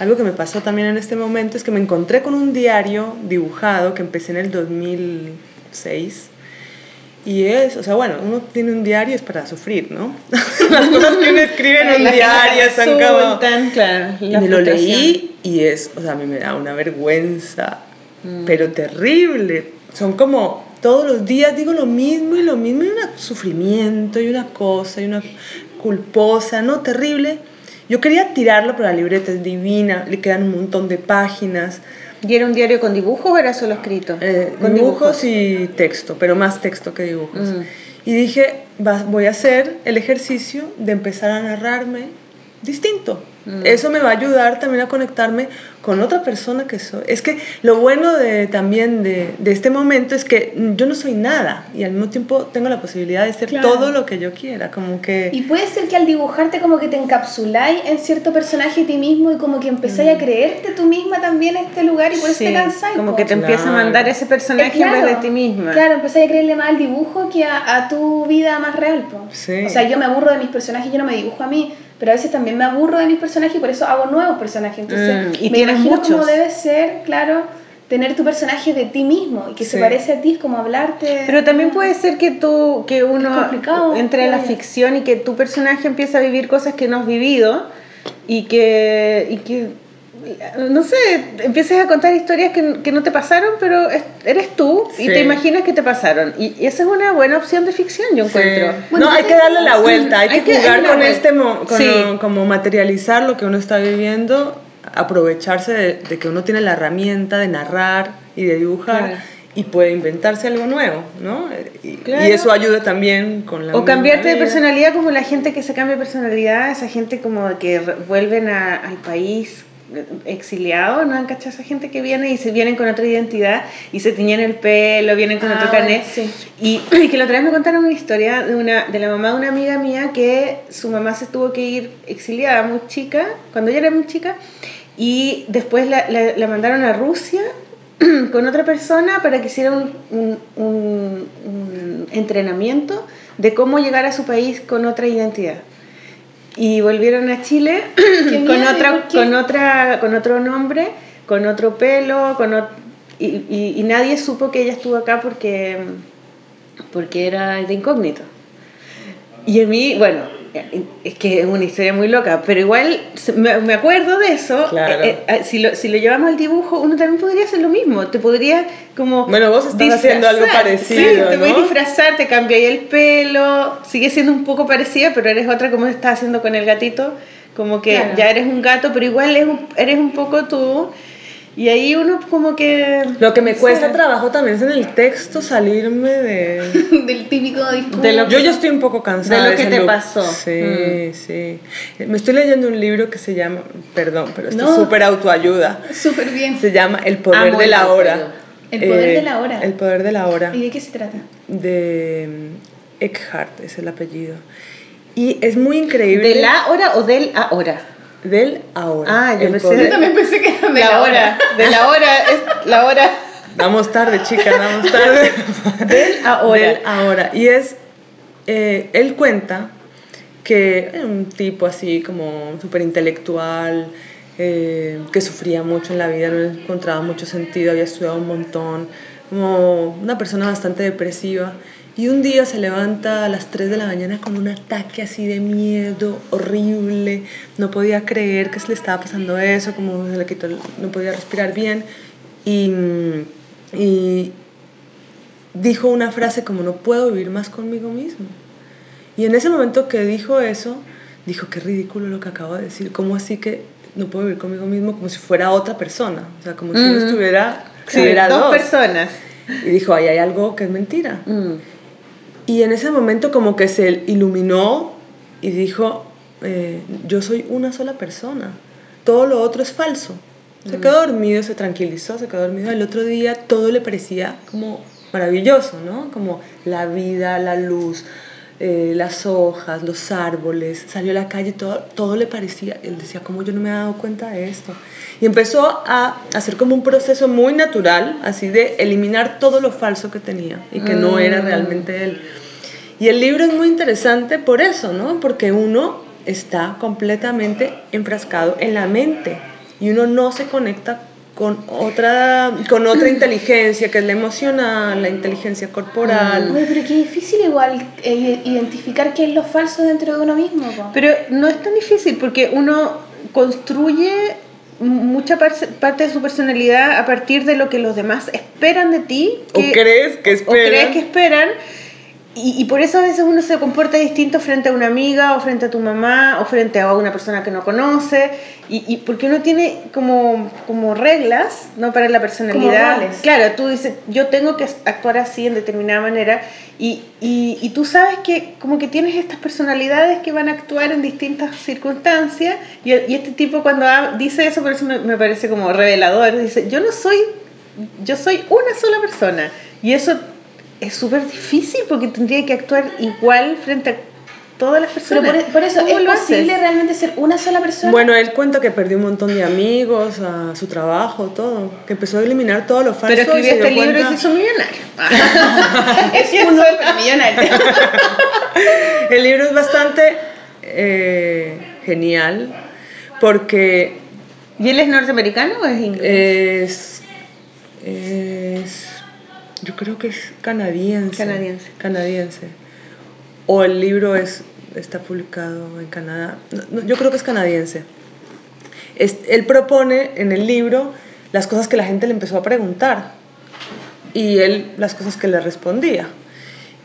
F: algo que me pasó también en este momento es que me encontré con un diario dibujado que empecé en el 2006. Y es, o sea, bueno, uno tiene un diario es para sufrir, ¿no? Las cosas que uno escribe en un diario son como...
B: resultan, claro,
F: Y me lo leí y es, o sea, a mí me da una vergüenza,
B: Mm.
F: pero terrible. Son como todos los días digo lo mismo y lo mismo y un sufrimiento y una cosa y una culposa, no, terrible. Yo quería tirarlo, pero la libreta es divina, le quedan un montón de páginas,
B: ¿Y era un diario con dibujos o era solo escrito?
F: eh,
B: con
F: dibujos y texto, pero más texto que dibujos.
B: Mm.
F: Y dije, "Va- voy a hacer el ejercicio de empezar a narrarme distinto.
B: Mm.
F: Eso me va a ayudar también a conectarme con otra persona que soy. Es que lo bueno de, también de, de este momento es que yo no soy nada y al mismo tiempo tengo la posibilidad de ser
E: Claro.
F: todo lo que yo quiera, como que...
E: Y puede ser que al dibujarte como que te encapsuláis en cierto personaje de ti mismo y como que empezáis a creerte tú misma también en este lugar y por eso
B: Sí,
E: te cansáis.
B: como
E: po.
B: que te empieza a
F: Claro.
B: mandar ese personaje
E: Eh,
B: en vez de ti misma.
E: Claro, empezáis a creerle más al dibujo que a, a tu vida más real. po.
F: Sí.
E: O sea, yo me aburro de mis personajes, yo no me dibujo a mí, pero a veces también me aburro de mis personajes y por eso hago nuevos personajes. Entonces,
B: Mm, y
E: me imagino
B: muchos.
E: cómo debe ser, claro, tener tu personaje de ti mismo y que se parece a ti, es como hablarte.
B: Pero también puede ser que tú, que uno entre a la ficción y que tu personaje empieza a vivir cosas que no has vivido y que, y que no sé, empieces a contar historias que, que no te pasaron, pero es- eres tú y
F: Sí.
B: te imaginas que te pasaron. Y, y esa es una buena opción de ficción, yo encuentro.
F: Sí.
E: Bueno,
F: no, hay que darle la vuelta, hay,
B: Hay
F: que
B: que
F: jugar con este, mo- con
B: Sí.
F: como materializar lo que uno está viviendo, aprovecharse de, de que uno tiene la herramienta de narrar y de dibujar
B: Claro.
F: y puede inventarse algo nuevo, ¿no? Y,
B: Claro.
F: y eso ayuda también con la
B: O cambiarte de personalidad como la gente que se cambia de personalidad, esa gente como que vuelven a- al país eh, exiliado, ¿no han cachado esa gente que viene y se vienen con otra identidad y se tiñen el pelo, vienen con
E: Ah,
B: otro carnet?
E: sí.
B: Y, y que la otra vez me contaron una historia de, una, de la mamá de una amiga mía que su mamá se tuvo que ir exiliada muy chica, cuando ella era muy chica, y después la, la- la mandaron a Rusia con otra persona para que hiciera un, un- un- un entrenamiento de cómo llegar a su país con otra identidad. Y volvieron a Chile con,
E: miedo, ¿y
B: otra, con, otra, con otro nombre, con otro pelo, con y, y- y nadie supo que ella estuvo acá porque, porque era de incógnito. Y a mí, bueno, es que es una historia muy loca, pero igual me, acuerdo de eso.
F: Claro.
B: eh, eh, si, lo, si lo llevamos al dibujo, uno también podría hacer lo mismo. Te podría como.
F: Bueno, vos estás haciendo algo
B: disfrazar.
F: parecido,
B: Sí, te
F: ¿no?
B: voy a disfrazar, te cambiáis el pelo, sigue siendo un poco parecida, pero eres otra como estás haciendo con el gatito. Como que
E: Claro.
B: ya eres un gato, pero igual eres un, eres un poco tú. Y ahí uno como que...
F: Lo que me cuesta
B: Sí.
F: trabajo también es en el texto salirme de...
E: del típico discurso.
B: De lo
F: Yo ya estoy un poco cansada
B: de lo que te
F: look.
B: pasó.
F: Sí,
B: Mm.
F: sí. Me estoy leyendo un libro que se llama, perdón, pero esto
E: No.
F: es súper autoayuda.
E: Súper bien.
F: Se llama El poder
B: Amo
F: de la hora.
E: El poder de la hora.
F: El poder de la hora.
E: ¿Y de qué se trata?
F: De mm, Eckhart es el apellido. Y es muy increíble.
B: ¿De la hora o del ahora?
F: Del ahora.
B: Ah, yo
F: El
B: pensé
E: Yo también pensé que era de
B: la hora. De la hora, es la hora.
F: Vamos tarde, chicas, vamos tarde.
B: Del ahora.
F: Del ahora. Y es, eh, él cuenta que era un tipo así como súper intelectual, eh, que sufría mucho en la vida, no encontraba mucho sentido, había estudiado un montón, como una persona bastante depresiva. Y un día se levanta a las 3 de la mañana con un ataque así de miedo horrible, no podía creer que se le estaba pasando eso, como se le quitó, no podía respirar bien. Y, y dijo una frase como no puedo vivir más conmigo mismo. Y en ese momento que dijo eso, dijo qué ridículo lo que acabo de decir, ¿cómo así que no puedo vivir conmigo mismo como si fuera otra persona? O sea, como si no
B: Ujú.
F: estuviera,
B: Sí, dos. personas.
F: Y dijo, ahí hay algo que es mentira.
B: Mm.
F: Y en ese momento como que se iluminó y dijo, eh, yo soy una sola persona, todo lo otro es falso. Se quedó dormido, se tranquilizó, se quedó dormido. El otro día todo le parecía como maravilloso, ¿no? Como la vida, la luz, eh, las hojas, los árboles. Salió a la calle, todo, todo le parecía. Él decía, ¿cómo yo no me he dado cuenta de esto? Y empezó a hacer como un proceso muy natural, así de eliminar todo lo falso que tenía y que no era realmente él. Y el libro es muy interesante por eso, ¿no? Porque uno está completamente enfrascado en la mente y uno no se conecta con otra, con otra inteligencia, que es la emocional, la inteligencia corporal.
E: Oye, pero qué difícil igual eh, identificar qué es lo falso dentro de uno mismo. po.
B: Pero no es tan difícil porque uno construye mucha par- parte de su personalidad a partir de lo que los demás esperan de ti.
F: ¿O crees que
B: o
F: esperan?
B: crees que esperan. Y, y por eso a veces uno se comporta distinto frente a una amiga o frente a tu mamá o frente a una persona que no conoce. Y, y porque uno tiene como, como reglas ¿no? para la personalidad. Claro, tú dices, yo tengo que actuar así en determinada manera. Y, y, tú sabes que como que tienes estas personalidades que van a actuar en distintas circunstancias. Y, este tipo cuando dice eso, por eso me, me parece como revelador. Dice, yo no soy, yo soy una sola persona. Y eso es súper difícil porque tendría que actuar igual frente a todas las
E: Pero
B: personas.
E: por, por eso,
B: ¿Cómo
E: ¿es
B: lo
E: posible
B: haces?
E: realmente ser una sola persona?
F: Bueno, él cuenta que perdió un montón de amigos, a su trabajo, todo, que empezó a eliminar todo lo falso.
B: Pero
F: y
B: escribió
F: se dio
B: este libro y se hizo millonario.
E: es uno pero millonario.
F: El libro es bastante eh, genial porque
B: ¿Y él es norteamericano o es inglés?
F: es, es- yo creo que es canadiense.
B: Canadiense.
F: Canadiense. O el libro es, está publicado en Canadá. No, yo creo que es canadiense. Es- él propone en el libro las cosas que la gente le empezó a preguntar y él las cosas que le respondía.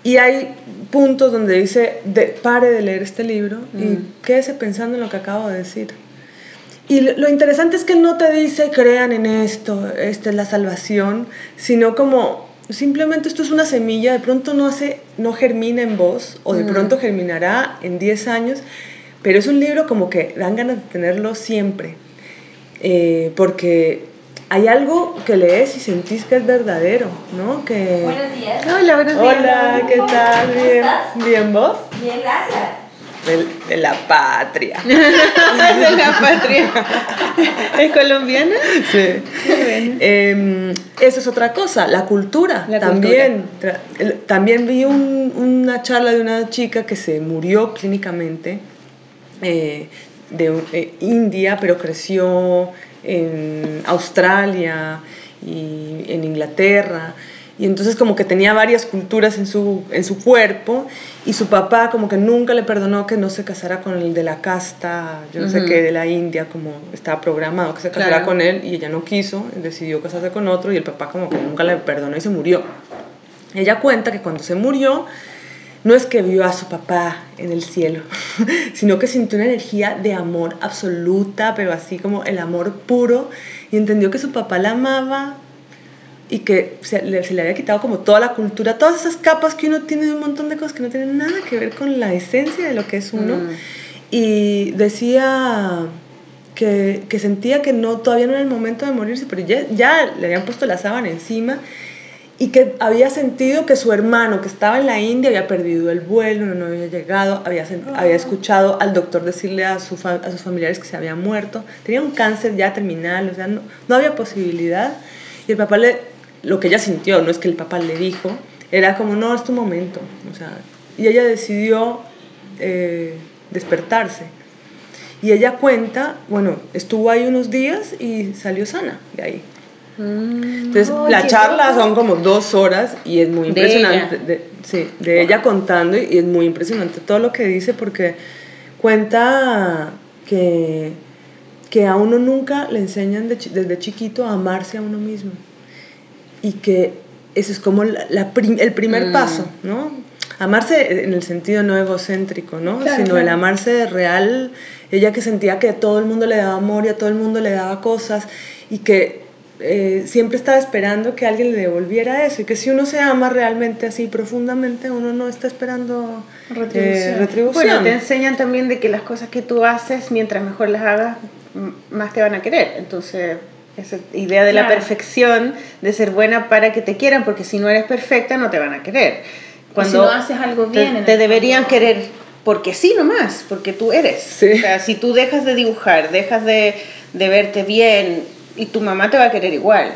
F: Y hay puntos donde dice, de, pare de leer este libro y quédese pensando en lo que acabo de decir. Y lo, lo interesante es que no te dice crean en esto, esta es la salvación, sino como simplemente esto es una semilla, de pronto no, hace, no germina en vos o de pronto germinará en 10 años, pero es un libro como que dan ganas de tenerlo siempre, eh, porque hay algo que lees y sentís que es verdadero, ¿no? Que...
H: Buenos días.
B: Hola, buenos días.
F: Hola, ¿qué tal?
H: ¿Cómo
F: Bien, bien vos.
H: Bien, gracias.
F: De, de la patria.
B: de la patria. ¿Es colombiana?
F: Sí. Em, eso es otra cosa, la cultura
B: La
F: también. El- También vi un- una charla de una chica que se murió clínicamente eh, de eh, India, pero creció en Australia y en Inglaterra. Y entonces como que tenía varias culturas en su, en su cuerpo y su papá como que nunca le perdonó que no se casara con el de la casta, yo no sé qué, de la India, como estaba programado que se casara
B: Claro.
F: con él y ella no quiso, decidió casarse con otro y el papá como que nunca le perdonó y se murió. Ella cuenta que cuando se murió, no es que vio a su papá en el cielo, sino que sintió una energía de amor absoluta, pero así como el amor puro, y entendió que su papá la amaba y que se le, se le había quitado como toda la cultura, todas esas capas que uno tiene de un montón de cosas que no tienen nada que ver con la esencia de lo que es uno.
B: Mm.
F: Y decía que, que sentía que no, todavía no era el momento de morirse, pero ya, ya le habían puesto la sábana encima y que había sentido que su hermano que estaba en la India había perdido el vuelo, no había llegado, había, sen- había escuchado al doctor decirle a, su fa- a sus familiares que se había muerto, tenía un cáncer ya terminal, o sea, no, no había posibilidad. Y el papá le, lo que ella sintió, no es que el papá le dijo, era como, no, es tu momento. O sea, y ella decidió eh, despertarse. Y ella cuenta, bueno, estuvo ahí unos días y salió sana de ahí. Entonces,
E: Ay,
F: la charla
E: loco.
F: son como dos horas y es muy
B: De
F: impresionante. De, sí, de ella contando y es muy impresionante todo lo que dice porque cuenta que, que a uno nunca le enseñan de desde chiquito a amarse a uno mismo y que ese es como la- la prim- el primer
B: Mm.
F: paso, ¿no? Amarse en el sentido no egocéntrico, ¿no?
E: Claro,
F: Sino el
E: claro.
F: amarse real, ella que sentía que todo el mundo le daba amor y a todo el mundo le daba cosas y que eh, siempre estaba esperando que alguien le devolviera eso y que si uno se ama realmente así profundamente, uno no está esperando eh,
E: Retribución.
F: retribución.
B: Bueno, te enseñan también de que las cosas que tú haces, mientras mejor las hagas, más te van a querer. Entonces, Esa idea de la perfección, de ser buena para que te quieran, porque si no eres perfecta no te van a querer.
A: si no haces algo
B: te-
A: bien en
B: te, deberían querer porque sí nomás, porque tú eres.
F: Sí.
B: O sea, si tú dejas de dibujar, dejas de, de verte bien, y tu mamá te va a querer igual,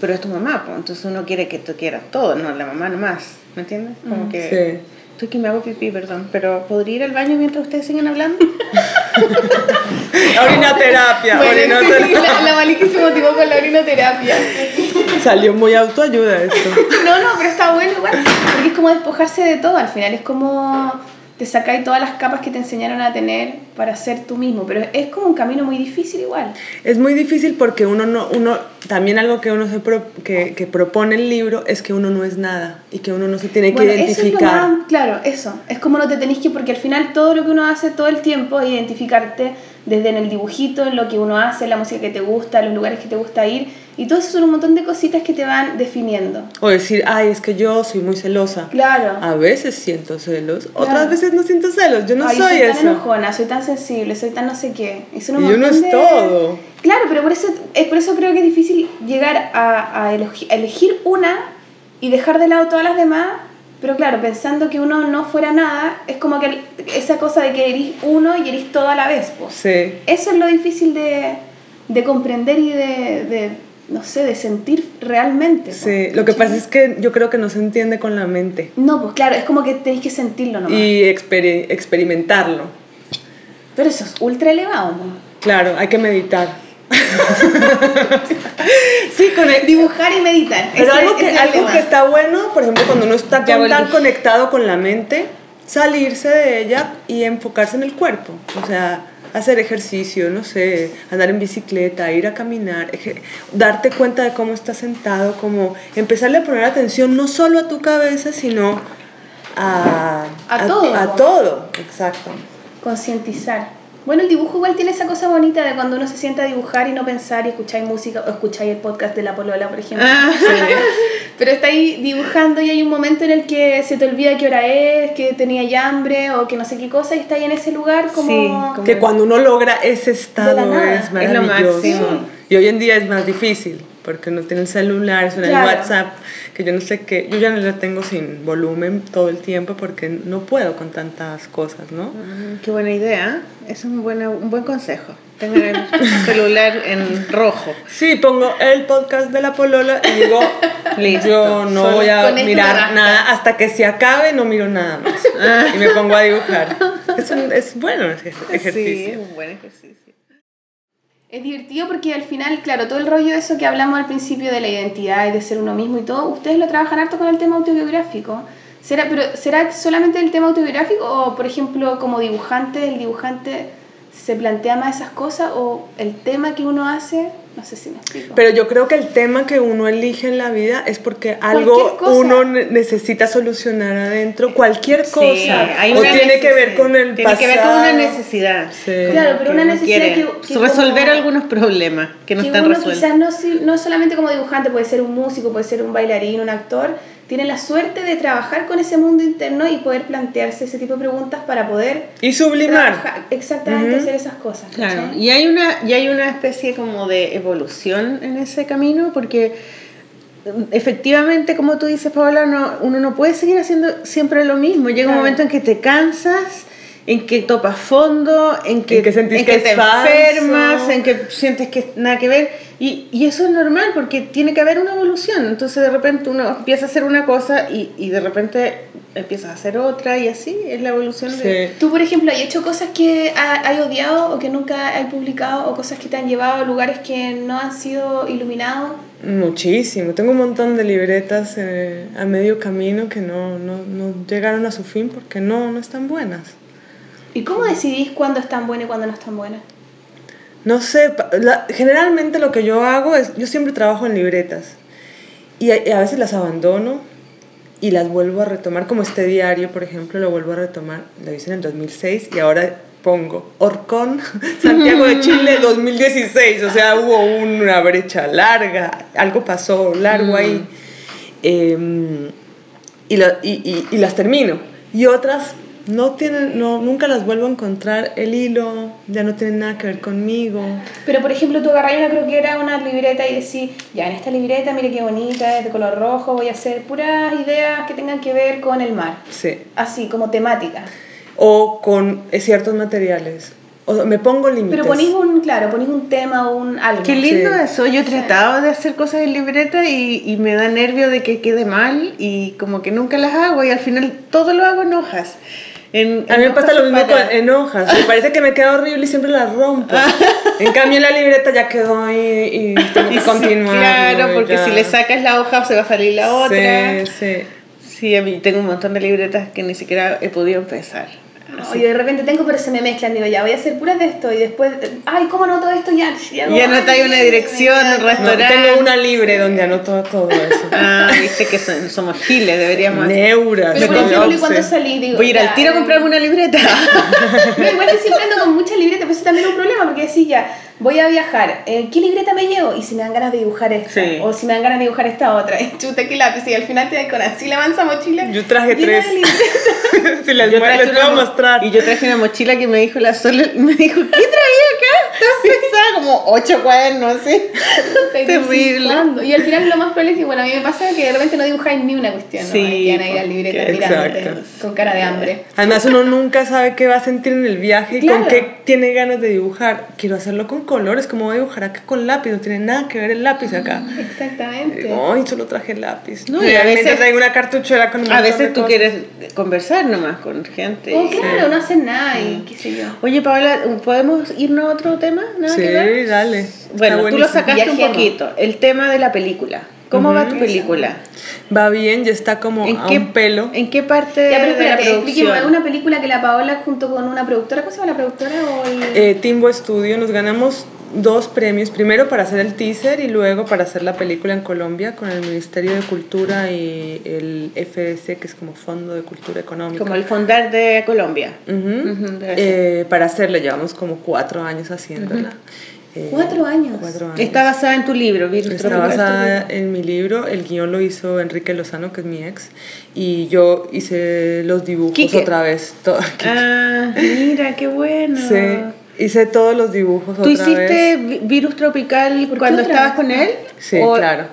B: pero es tu mamá, pues, entonces uno quiere que te quiera todo, no la mamá nomás, ¿me entiendes? Como
A: Mm,
B: que...
F: Sí.
B: Estoy que me hago pipí, perdón, pero ¿podría ir al baño mientras ustedes siguen hablando?
F: Orinoterapia,
A: Bueno,
F: orinoterapia.
A: la, la Maliki se motivó con la orinoterapia.
F: Salió muy autoayuda esto.
A: No, no, pero está bueno igual, porque es como despojarse de todo al final, es como te sacáis todas las capas que te enseñaron a tener para ser tú mismo, pero es como un camino muy difícil igual.
F: Es muy difícil porque uno no, uno, también algo que uno se pro- que, que propone el libro es que uno no es nada y que uno no se tiene que
A: eso es
F: identificar.
A: más, claro, eso, es como no te tenéis que, porque al final todo lo que uno hace todo el tiempo es identificarte desde en el dibujito, en lo que uno hace, la música que te gusta, los lugares que te gusta ir, y todo eso son un montón de cositas que te van definiendo.
F: O decir, ay, es que yo soy muy celosa.
A: Claro.
F: A veces siento celos, otras veces no siento celos. Yo no
A: Ay,
F: soy,
A: soy tan
F: eso.
A: enojona, soy tan sensible, soy tan no sé qué. Y, son un
F: Y uno es
A: de-
F: todo.
A: Claro, pero por eso, es por eso creo que es difícil llegar a, a elegir una y dejar de lado todas las demás. Pero claro, pensando que uno no fuera nada, es como que esa cosa de que eres uno y eres todo a la vez. pues.
F: Sí.
A: Eso es lo difícil de, de comprender y de, de, no sé, de sentir realmente. po,
F: Sí, lo que pasa es que yo creo que no se entiende con la mente
A: No, pues claro, es como que tenéis que sentirlo nomás.
F: y experi- experimentarlo.
A: Pero eso es ultra elevado, ¿no?
F: Claro, hay que meditar. sí, con el-
A: Dibujar y meditar.
F: Pero
A: Ese-
F: algo, que,
A: es
F: algo que está bueno, por ejemplo, cuando uno está tan conectado con la mente, salirse de ella y enfocarse en el cuerpo. O sea, hacer ejercicio, no sé, andar en bicicleta, ir a caminar, darte cuenta de cómo estás sentado, como empezarle a poner atención no solo a tu cabeza, sino a,
A: A todo,
F: A, todo, exacto.
A: Concientizar. Bueno, el dibujo igual tiene esa cosa bonita de cuando uno se sienta a dibujar y no pensar y escucháis música o escucháis el podcast de La Polola, por ejemplo.
B: Ah,
A: Pero estáis dibujando y hay un momento en el que se te olvida qué hora es, que tenía hambre o que no sé qué cosa y estáis en ese lugar como...
B: Sí, como-
F: Que cuando uno logra ese estado es
B: es lo
F: maravilloso.
B: máximo.
F: Y hoy en día es más difícil, porque no tienen celular, suena
A: Claro.
F: el WhatsApp, que yo no sé qué, yo ya no la tengo sin volumen todo el tiempo porque no puedo con tantas cosas, ¿no?
B: Mm, Qué buena idea. Es un, buena- un buen consejo. Tengan el celular en rojo.
F: Sí, pongo el podcast de la polola y digo,
B: Listo.
F: yo no
B: Solo
F: voy a mirar nada hasta que se acabe, no miro nada más. Y me pongo a dibujar. Es, un- es bueno ese
B: Sí,
F: ejercicio.
B: es un buen ejercicio.
A: Es divertido porque al final, claro, todo el rollo de eso que hablamos al principio de la identidad y de ser uno mismo y todo, ustedes lo trabajan harto con el tema autobiográfico. ¿Será, pero, ¿Será solamente el tema autobiográfico o, por ejemplo, como dibujante, el dibujante se plantea más esas cosas o el tema que uno hace? No sé si me explico.
F: Pero yo creo que el tema que uno elige en la vida es porque algo
A: cosa.
F: uno ne- necesita solucionar adentro, cualquier cosa.
B: Sí, hay
F: o tiene que ver con el
B: Tiene
F: pasado.
B: que ver con una necesidad.
F: Sí.
A: Claro, pero una necesidad que- que
B: resolver
A: como-
B: algunos problemas que no
A: que
B: están
A: uno
B: resueltos.
A: quizás no, no solamente como dibujante, puede ser un músico, puede ser un bailarín, un actor, tiene la suerte de trabajar con ese mundo interno y poder plantearse ese tipo de preguntas para poder
F: Y sublimar.
A: trabajar, exactamente hacer esas cosas.
B: Claro, y hay una y hay una especie como de evolución en ese camino porque mm, efectivamente, como tú dices, Paola, no, uno no puede seguir haciendo siempre lo mismo. Llega un momento en que te cansas, en que topas fondo, en que,
F: En que sentís
B: en
F: que
B: te
F: es falso.
B: enfermas, en que sientes que nada que ver. Y, y eso es normal porque tiene que haber una evolución. Entonces de repente uno empieza a hacer una cosa y, y de repente empiezas a hacer otra y así es la evolución de...
F: Sí.
A: Tú, por ejemplo, ¿has hecho cosas que ha- hay odiado o que nunca has publicado o cosas que te han llevado a lugares que no han sido iluminados?
F: Muchísimo. Tengo un montón de libretas eh, a medio camino que no, no, no llegaron a su fin porque no, no están buenas.
A: ¿Y cómo decidís cuándo es tan buena y cuándo no es tan buena?
F: No sé, la- generalmente lo que yo hago es, yo siempre trabajo en libretas y a, y a veces las abandono y las vuelvo a retomar, como este diario, por ejemplo, lo vuelvo a retomar, lo hice en el 2006 y ahora pongo Orcón, Santiago de Chile 2016, o sea, hubo una brecha larga, algo pasó largo ahí Em, y, y- y- y las termino. Y otras no tienen, no, nunca las vuelvo a encontrar el hilo, ya no tienen nada que ver conmigo.
A: Pero por ejemplo, tú agarras una croquera, una libreta y decís, ya en esta libreta, mire qué bonita, es de color rojo, voy a hacer puras ideas que tengan que ver con el mar.
F: Sí.
A: Así, como temática.
F: O con eh, ciertos materiales. O me pongo límites.
A: Pero ponís un, claro, ponís un tema o un algo.
B: Qué lindo
F: Sí.
B: eso. Yo he tratado de hacer cosas en libreta y, y me da nervio de que quede mal y como que nunca las hago y al final todo lo hago en hojas. En,
F: A mí me pasa lo mismo con, en hojas. Me parece que me queda horrible y siempre las rompo.
B: Ah.
F: En cambio, en la libreta ya quedó y, y tengo que continuar.
B: Claro, porque
F: Ya.
B: si le sacas la hoja se va a salir la otra.
F: Sí, sí.
B: Sí, a mí tengo un montón de libretas que ni siquiera he podido empezar.
A: No, yo de repente tengo, pero se me mezclan. Digo, ya voy a hacer puras de esto. Y después, ay, ¿cómo anoto esto? Ya, ya,
B: Ya anotáis una dirección, un
F: No,
B: restaurante.
F: tengo una libre donde anoto todo eso.
B: Ah, viste que son- somos giles, deberíamos hacer.
F: Neuras.
A: Pero por
F: me
A: ejemplo, ¿y
F: obse.
A: cuando salí? Digo,
B: Voy a ir al tiro a comprarme una libreta.
A: No, igual que siempre ando con muchas libretas, pero eso también es un problema, porque decís ya, voy a viajar, eh, ¿qué libreta me llevo? Y si me dan ganas de dibujar esta,
B: Sí.
A: o si me dan ganas de dibujar esta otra, y chuta, qué lápiz, y al final te das con así la mansa mochila.
F: Yo traje tres. si les,
B: Yo
F: les
B: una mo-
F: mostrar.
B: Y yo traje una mochila que me dijo la Sol, me dijo, ¿qué traía acá? Estaba pesada, como ocho cuadernos, ¿sí? Terrible.
A: Y al final lo más probable es que, bueno, a mí me pasa que de repente no dibujáis ni una cuestión, ¿no?
B: Sí,
A: Y quedan ahí las libretas
F: que-
A: mirándote con cara de hambre.
F: Además uno nunca sabe qué va a sentir en el viaje y
A: Claro.
F: con qué tiene ganas de dibujar. Quiero hacerlo con colores, como voy a dibujar acá con lápiz, no tiene nada que ver el lápiz acá.
A: Exactamente.
F: Digo, Ay, solo traje lápiz.
B: No, y a veces-
F: traigo una cartuchera con un
B: A
F: de
B: veces tú
F: cosas.
B: quieres conversar nomás con gente.
A: Oh,
B: y-
A: claro, no hacen nada y qué sé yo.
B: Oye, Paola, ¿podemos irnos a otro tema? ¿Nada
F: Sí,
B: que ver?
F: dale.
B: Bueno, tú lo sacaste un poquito. El tema de la película. ¿Cómo va tu película?
F: Va bien, ya está como
B: ¿En
F: a
B: qué,
F: un pelo.
B: ¿En qué parte
A: Ya, pero
B: de la
A: espérate, explíqueme,
B: producción?
A: ¿una película que la Paola junto con una productora, ¿cómo se llama la productora? O el...
F: Eh, Timbo Studio nos ganamos dos premios, primero para hacer el teaser y luego para hacer la película en Colombia con el Ministerio de Cultura y el FS, que es como Fondo de Cultura Económica.
B: Como el fondar de Colombia.
F: Ujú.
B: Ujú, debe ser.
F: Eh, para hacerla llevamos como cuatro años haciéndola. Eh,
A: Cuatro años.
F: Cuatro años.
B: Está basada en tu libro, Virus
F: Está
B: Tropical.
F: basada en mi libro, el guion lo hizo Enrique Lozano, que es mi ex, y yo hice los dibujos
B: Quique.
F: otra vez.
B: Ah, mira, qué bueno.
F: Sí, hice todos los dibujos
B: ¿Tú
F: otra
B: hiciste
F: vez.
B: vi- Virus Tropical cuando estabas con él?
F: Sí, claro.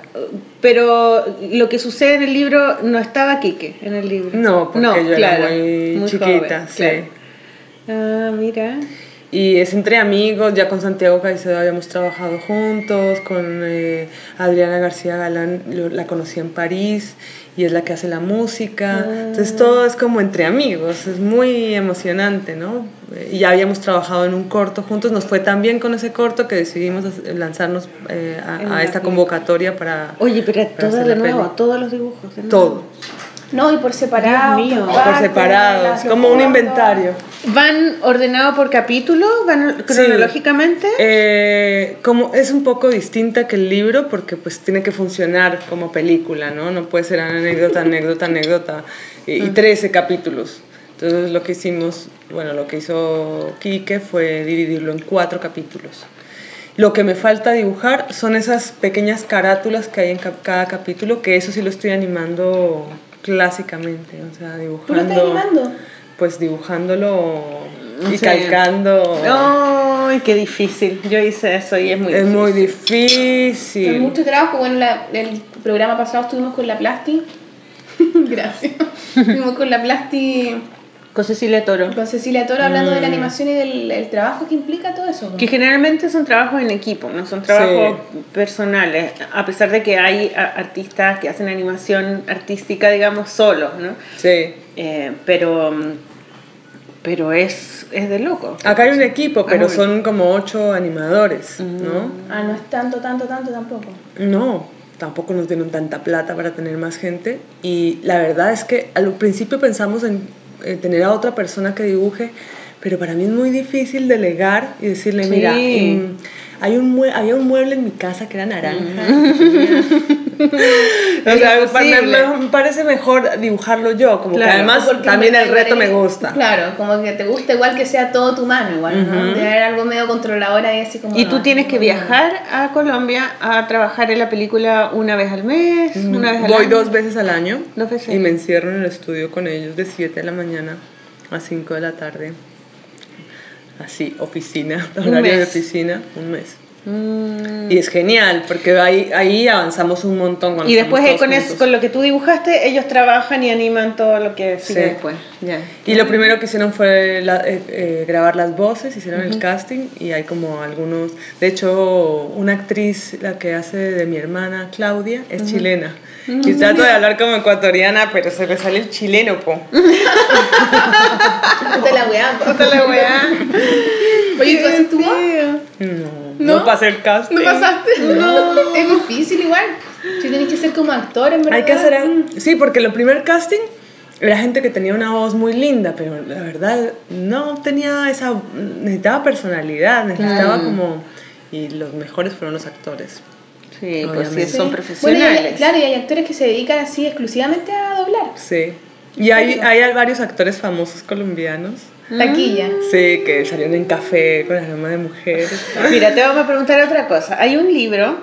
B: Pero lo que sucede en el libro no estaba Quique en el libro.
F: No, porque yo
B: claro,
F: era muy,
B: muy
F: chiquita,
B: joven,
F: sí.
B: claro. Ah, mira.
F: Y es entre amigos, ya con Santiago Caicedo habíamos trabajado juntos, con eh, Adriana García Galán, lo- la conocí en París y es la que hace la música. Entonces todo es como entre amigos, es muy emocionante, ¿no? Y ya habíamos trabajado en un corto juntos, nos fue tan bien con ese corto que decidimos lanzarnos eh, a, esta convocatoria para...
B: Oye, pero
F: para
B: todo
F: hacer
B: de nuevo, todos los dibujos. de nuevo.
F: Todo,
A: No, y por separado.
B: Dios mío.
F: por separado, es como un inventario.
B: ¿Van ordenados por capítulo? ¿Van cronológicamente?
F: Eh, como es un poco distinta que el libro porque pues tiene que funcionar como película, ¿no? No puede ser anécdota, anécdota, anécdota y, y 13 capítulos. Entonces lo que hicimos, bueno, lo que hizo Quique fue dividirlo en cuatro capítulos. Lo que me falta dibujar son esas pequeñas carátulas que hay en ca- cada capítulo, que eso sí lo estoy animando clásicamente, o sea, dibujando.
A: ¿Tú lo estás animando?
F: Pues dibujándolo y
B: Sí.
F: calcando.
B: ¡Ay, qué difícil! Yo hice eso y es muy
F: Es
B: difícil.
F: muy
A: Es
F: difícil.
A: mucho trabajo. Bueno, la- el programa pasado estuvimos con la Plasti. Gracias. estuvimos con la Plasti,
B: Con Cecilia Toro.
A: con Cecilia Toro, hablando de la
F: Mm.
A: animación y del el trabajo que implica todo eso.
B: Que generalmente son trabajos en equipo, no son trabajos personales, a pesar de que hay artistas que hacen animación artística, digamos, solos, ¿no?
F: Sí.
B: Eh, pero pero es, es de loco.
F: Acá hay un equipo, pero
B: Ah,
F: son como ocho animadores, ¿no?
A: Ah, no es tanto, tanto, tanto tampoco.
F: No, tampoco nos dieron tanta plata para tener más gente. Y la verdad es que al principio pensamos en eh, tener a otra persona que dibuje, pero para mí es muy difícil delegar y decirle,
B: Sí.
F: mira, mm, hay un había un mueble en mi casa que era naranja. O sea, me, me- parece mejor dibujarlo yo, como
B: Claro,
F: que además también el reto me gusta.
A: Claro, como que te gusta igual que sea todo tu mano, igual, ¿no?
F: Ujú.
A: De haber algo medio controladora y así como.
B: Y tú
A: no,
B: tienes que
A: no,
B: viajar a Colombia a trabajar en la película una vez al mes, una vez al
F: Voy
B: año.
F: dos veces al año
B: Dos veces.
F: y me encierro en el estudio con ellos de 7 de la mañana a 5 de la tarde. Así, oficina, horario de oficina, un mes.
B: Mm.
F: Y es genial, porque ahí, ahí avanzamos un montón. cuando
B: Y después eh, con, eso, con lo que tú dibujaste, ellos trabajan y animan todo lo que sigue
F: Sí.
B: después. Ya.
F: Y lo primero que hicieron fue la- eh, eh, grabar las voces, hicieron el casting y hay como algunos, de hecho una actriz, la que hace de mi hermana Claudia, es chilena. Y trato de hablar como ecuatoriana, pero se me sale el chileno, po.
E: Puta la weá. po.
B: Puta la weá.
E: Oye, ¿tú haces tu voz?
F: No,
E: ¿No?
F: no, pasé el casting.
E: ¿No pasaste? No. Es difícil igual. Si tenés que ser como actor, en verdad.
F: Hay que hacer, sí, porque el primer casting era gente que tenía una voz muy linda, pero la verdad no tenía esa, necesitaba personalidad, necesitaba como, y los mejores fueron los actores.
B: Sí, pues sí, son
E: Bueno,
B: profesionales.
E: y hay- claro, y hay actores que se dedican así exclusivamente a doblar.
F: Sí. Y hay, hay varios actores famosos colombianos.
E: Taquilla.
F: Sí, que salieron en café con aroma de mujer.
B: Mira, te vamos a preguntar otra cosa. Hay un libro,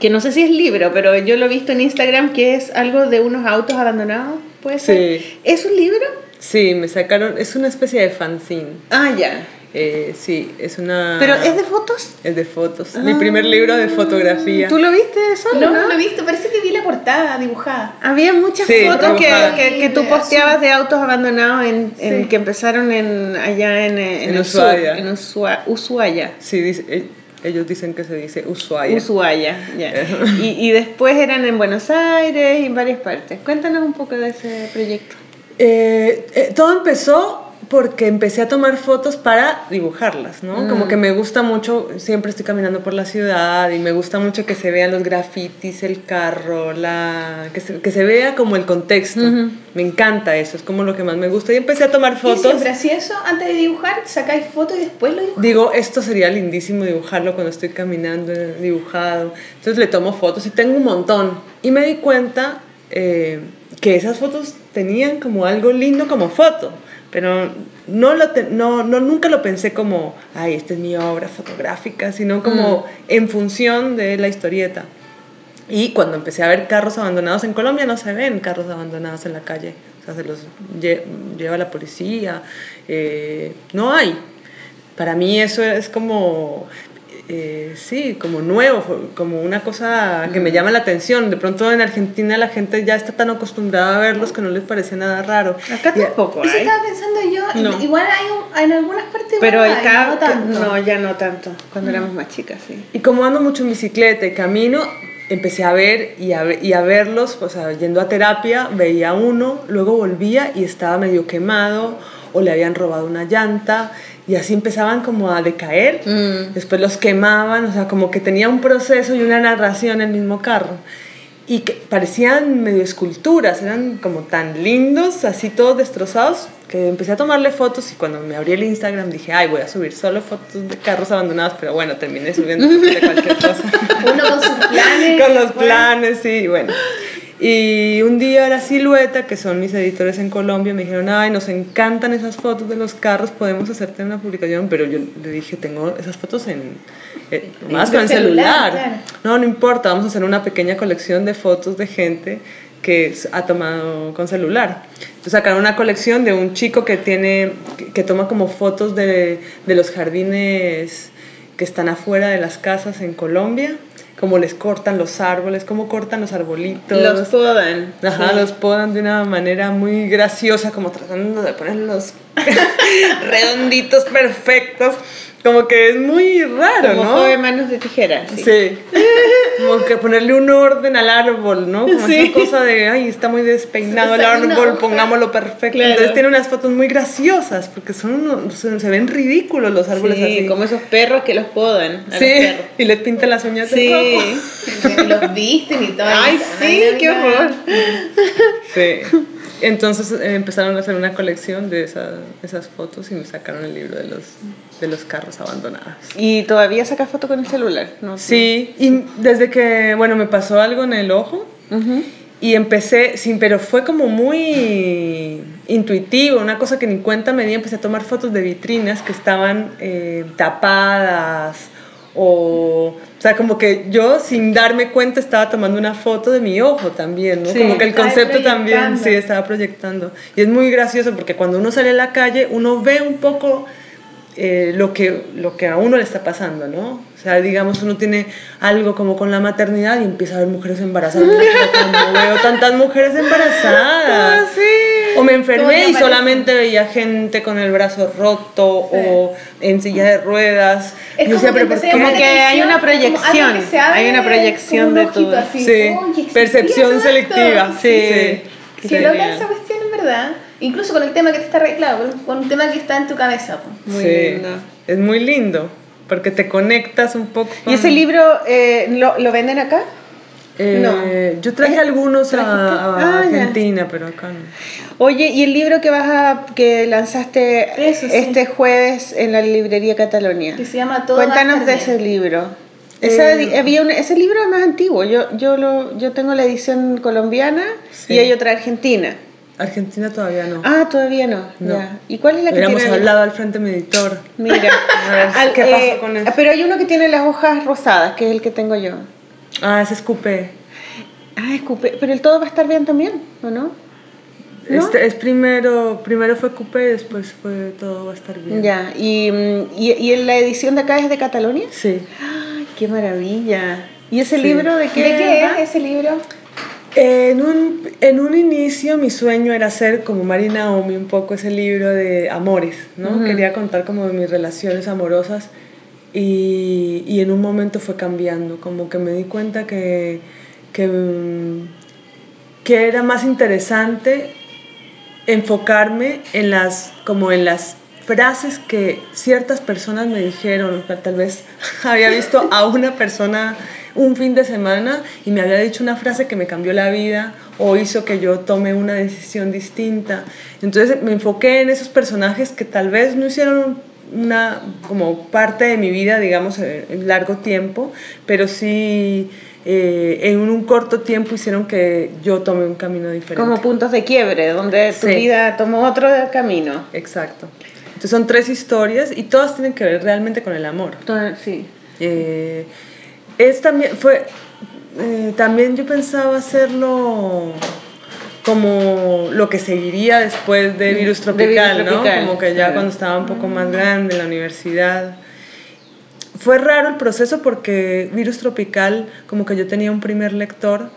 B: que no sé si es libro, pero yo lo he visto en Instagram, que es algo de unos autos abandonados, ¿puede ser?
F: Sí.
B: ¿Es un libro?
F: Sí, me sacaron, es una especie de fanzine.
B: Ah, ya.
F: Eh, sí, es una...
B: ¿Pero es de fotos?
F: Es de fotos. Mi primer libro de fotografía.
B: ¿Tú lo viste solo,
E: No,
B: no?
E: no lo he visto. Parece que vi la portada dibujada.
B: Había muchas
F: Sí,
B: fotos que, que, que tú
E: Sí,
B: posteabas de autos abandonados en, en-
E: Sí.
B: que empezaron en, allá en, eh, en
F: En Ushuaia.
B: sur, en Usua- Ushuaia.
F: Sí, dice- eh, ellos dicen que se dice Ushuaia.
B: Ushuaia, ya. Y, y después eran en Buenos Aires y en varias partes. Cuéntanos un poco de ese proyecto.
F: Eh, eh, todo empezó porque empecé a tomar fotos para dibujarlas, ¿no? Como que me gusta mucho, siempre estoy caminando por la ciudad y me gusta mucho que se vean los grafitis, el carro, la que se, que se vea como el contexto. Me encanta eso, es como lo que más me gusta. Y empecé a tomar
E: ¿Y
F: fotos.
E: siempre así eso? Antes de dibujar, sacáis fotos y después lo dibujáis.
F: Digo, esto sería lindísimo dibujarlo cuando estoy caminando dibujado. Entonces le tomo fotos y tengo un montón. Y me di cuenta eh, que esas fotos tenían como algo lindo como foto. Pero no, lo te- no, no nunca lo pensé como, ay, esta es mi obra fotográfica, sino como en función de la historieta. Y cuando empecé a ver carros abandonados en Colombia, no se ven carros abandonados en la calle. O sea, se los lle- lleva la policía. eh, no hay. Para mí eso es como, eh, sí, como nuevo, como una cosa que me llama la atención. De pronto en Argentina la gente ya está tan acostumbrada a verlos que no les parece nada raro.
B: Acá tampoco
E: Eso
B: hay.
E: estaba pensando yo.
B: No.
E: Igual hay un- en algunas partes.
B: Pero
E: igual hay,
B: acá,
E: no tanto.
B: no, ya no tanto. Cuando éramos más chicas, sí.
F: Y como ando mucho en bicicleta y camino, empecé a ver y a, y a verlos, o sea, yendo a terapia, veía uno, luego volvía y estaba medio quemado o le habían robado una llanta y así empezaban como a decaer. Después los quemaban, o sea, como que tenía un proceso y una narración el mismo carro. Y que parecían medio esculturas, eran como tan lindos, así todos destrozados, que empecé a tomarle fotos y cuando me abrí el Instagram dije, ay, voy a subir solo fotos de carros abandonados, pero bueno, terminé subiendo de cualquier cosa.
E: Uno con sus planes.
F: Con los planes, sí, bueno. Y un día la Silueta, que son mis editores en Colombia, me dijeron, ay, nos encantan esas fotos de los carros, podemos hacerte una publicación, pero yo le dije, tengo esas fotos en, eh, más con el
E: celular,
F: celular.
E: claro.
F: No, no importa, vamos a hacer una pequeña colección de fotos de gente que ha tomado con celular. Entonces sacaron una colección de un chico que tiene, que, que toma como fotos de, de los jardines que están afuera de las casas en Colombia, cómo les cortan los árboles, cómo cortan los arbolitos.
B: Los podan.
F: Ajá,
B: sí.
F: los podan de una manera muy graciosa, como tratando de ponerlos redonditos, perfectos. Como que es muy raro,
B: Como
F: ¿no?
B: joven manos de tijera. Sí.
F: Sí. Como que ponerle un orden al árbol, ¿no? Como
B: Sí.
F: esa cosa de, ay, está muy despeinado el árbol, pongámoslo perfecto.
B: Claro.
F: Entonces tiene unas fotos muy graciosas, porque son unos- se, se ven ridículos los árboles
B: Sí,
F: así.
B: como esos perros que los podan. A los
F: Sí,
B: perros.
F: y les pintan las uñas de
B: Sí.
F: rojo.
E: Los visten y todo.
B: Ay, sí, qué horror.
F: Sí. Entonces eh, empezaron a hacer una colección de esa- esas fotos y me sacaron el libro de los, de los carros abandonados.
B: Y todavía sacas foto con el celular, ¿no?
F: Sí, y desde que, bueno, me pasó algo en el ojo
B: Ujú.
F: y empecé, sí, pero fue como muy intuitivo, una cosa que ni cuenta me di, empecé a tomar fotos de vitrinas que estaban eh, tapadas O, o sea, como que yo sin darme cuenta estaba tomando una foto de mi ojo también, ¿no?
B: Sí.
F: como que el concepto también, sí, estaba proyectando. Y es muy gracioso porque cuando uno sale a la calle, uno ve un poco eh, lo, que, lo que a uno le está pasando, ¿no? O sea, digamos, uno tiene algo como con la maternidad y empieza a ver mujeres embarazadas. Cuando veo tantas mujeres embarazadas. O me enfermé y solamente veía gente con el brazo roto o en silla de ruedas.
E: Es
F: Yo
E: como
F: decía,
E: que
F: pero
B: Como que hay una
E: como
B: proyección, hay una proyección
E: como un
B: de todo.
E: así,
F: Sí,
E: "Oye, existía
F: percepción
E: todo esto".
F: selectiva.
B: Sí.
F: sí. Sí.
E: loca esa cuestión, en verdad. Incluso con el tema que te está arreglado, con, con un tema que está en tu cabeza.
B: Muy
F: Sí.
B: lindo.
F: Es muy lindo porque te conectas un poco.
B: ¿Y ese
F: con-
B: libro eh, ¿lo, lo venden acá?
F: Eh,
B: No.
F: Yo traje algunos a, a
B: Ah, ya.
F: Argentina, pero acá no.
B: Oye, ¿y el libro que vas a que lanzaste
E: Eso, sí.
B: este jueves en la librería Catalonia?
E: Que se llama Todo
B: Cuéntanos de ese libro. Ese,
F: Eh,
B: había un- ese libro es más antiguo. Yo, yo, lo, yo tengo la edición colombiana
F: Sí.
B: y hay otra argentina.
F: Argentina todavía no.
B: Ah, todavía no.
F: No.
B: ya. ¿Y cuál es la que
F: Hubiéramos
B: tiene?
F: hablado al frente mi editor.
B: Mira,
F: A ver,
B: al-
F: ¿qué
B: eh,
F: pasó con eso?
B: Pero hay uno que tiene las hojas rosadas, que es el que tengo yo.
F: Ah, ese es Coupé.
B: Ah, escupe. Pero el todo va a estar bien también, ¿o no? ¿No?
F: Este es primero, primero fue Coupé, después fue todo va a estar bien.
B: Ya. ¿Y, mm, y, y en la edición de acá es de Catalonia?
F: Sí.
B: ¡Ay, qué maravilla! ¿Y ese
F: Sí.
B: libro de qué?
E: ¿De qué es ese libro?
F: En un, en un inicio mi sueño era hacer como Mari Naomi un poco ese libro de amores, ¿no? Quería contar como de mis relaciones amorosas y, y en un momento fue cambiando, como que me di cuenta que, que, mm, que era más interesante enfocarme en las, como en las frases que ciertas personas me dijeron, tal vez había visto a una persona un fin de semana y me había dicho una frase que me cambió la vida o hizo que yo tome una decisión distinta. Entonces me enfoqué en esos personajes que tal vez no hicieron una como parte de mi vida, digamos, en largo tiempo, pero sí eh, en un corto tiempo hicieron que yo tome un camino diferente.
B: Como puntos de quiebre, donde tu
F: Sí.
B: vida tomó otro camino.
F: Exacto. Entonces son tres historias y todas tienen que ver realmente con el amor.
B: Entonces, sí.
F: Eh, es también, fue, eh, también yo pensaba hacerlo como lo que seguiría después de Virus
B: De
F: Tropical,
B: Virus
F: ¿no?
B: Tropical,
F: Como que ya cuando estaba un poco más grande en la universidad. Fue raro el proceso porque Virus Tropical, como que yo tenía un primer lector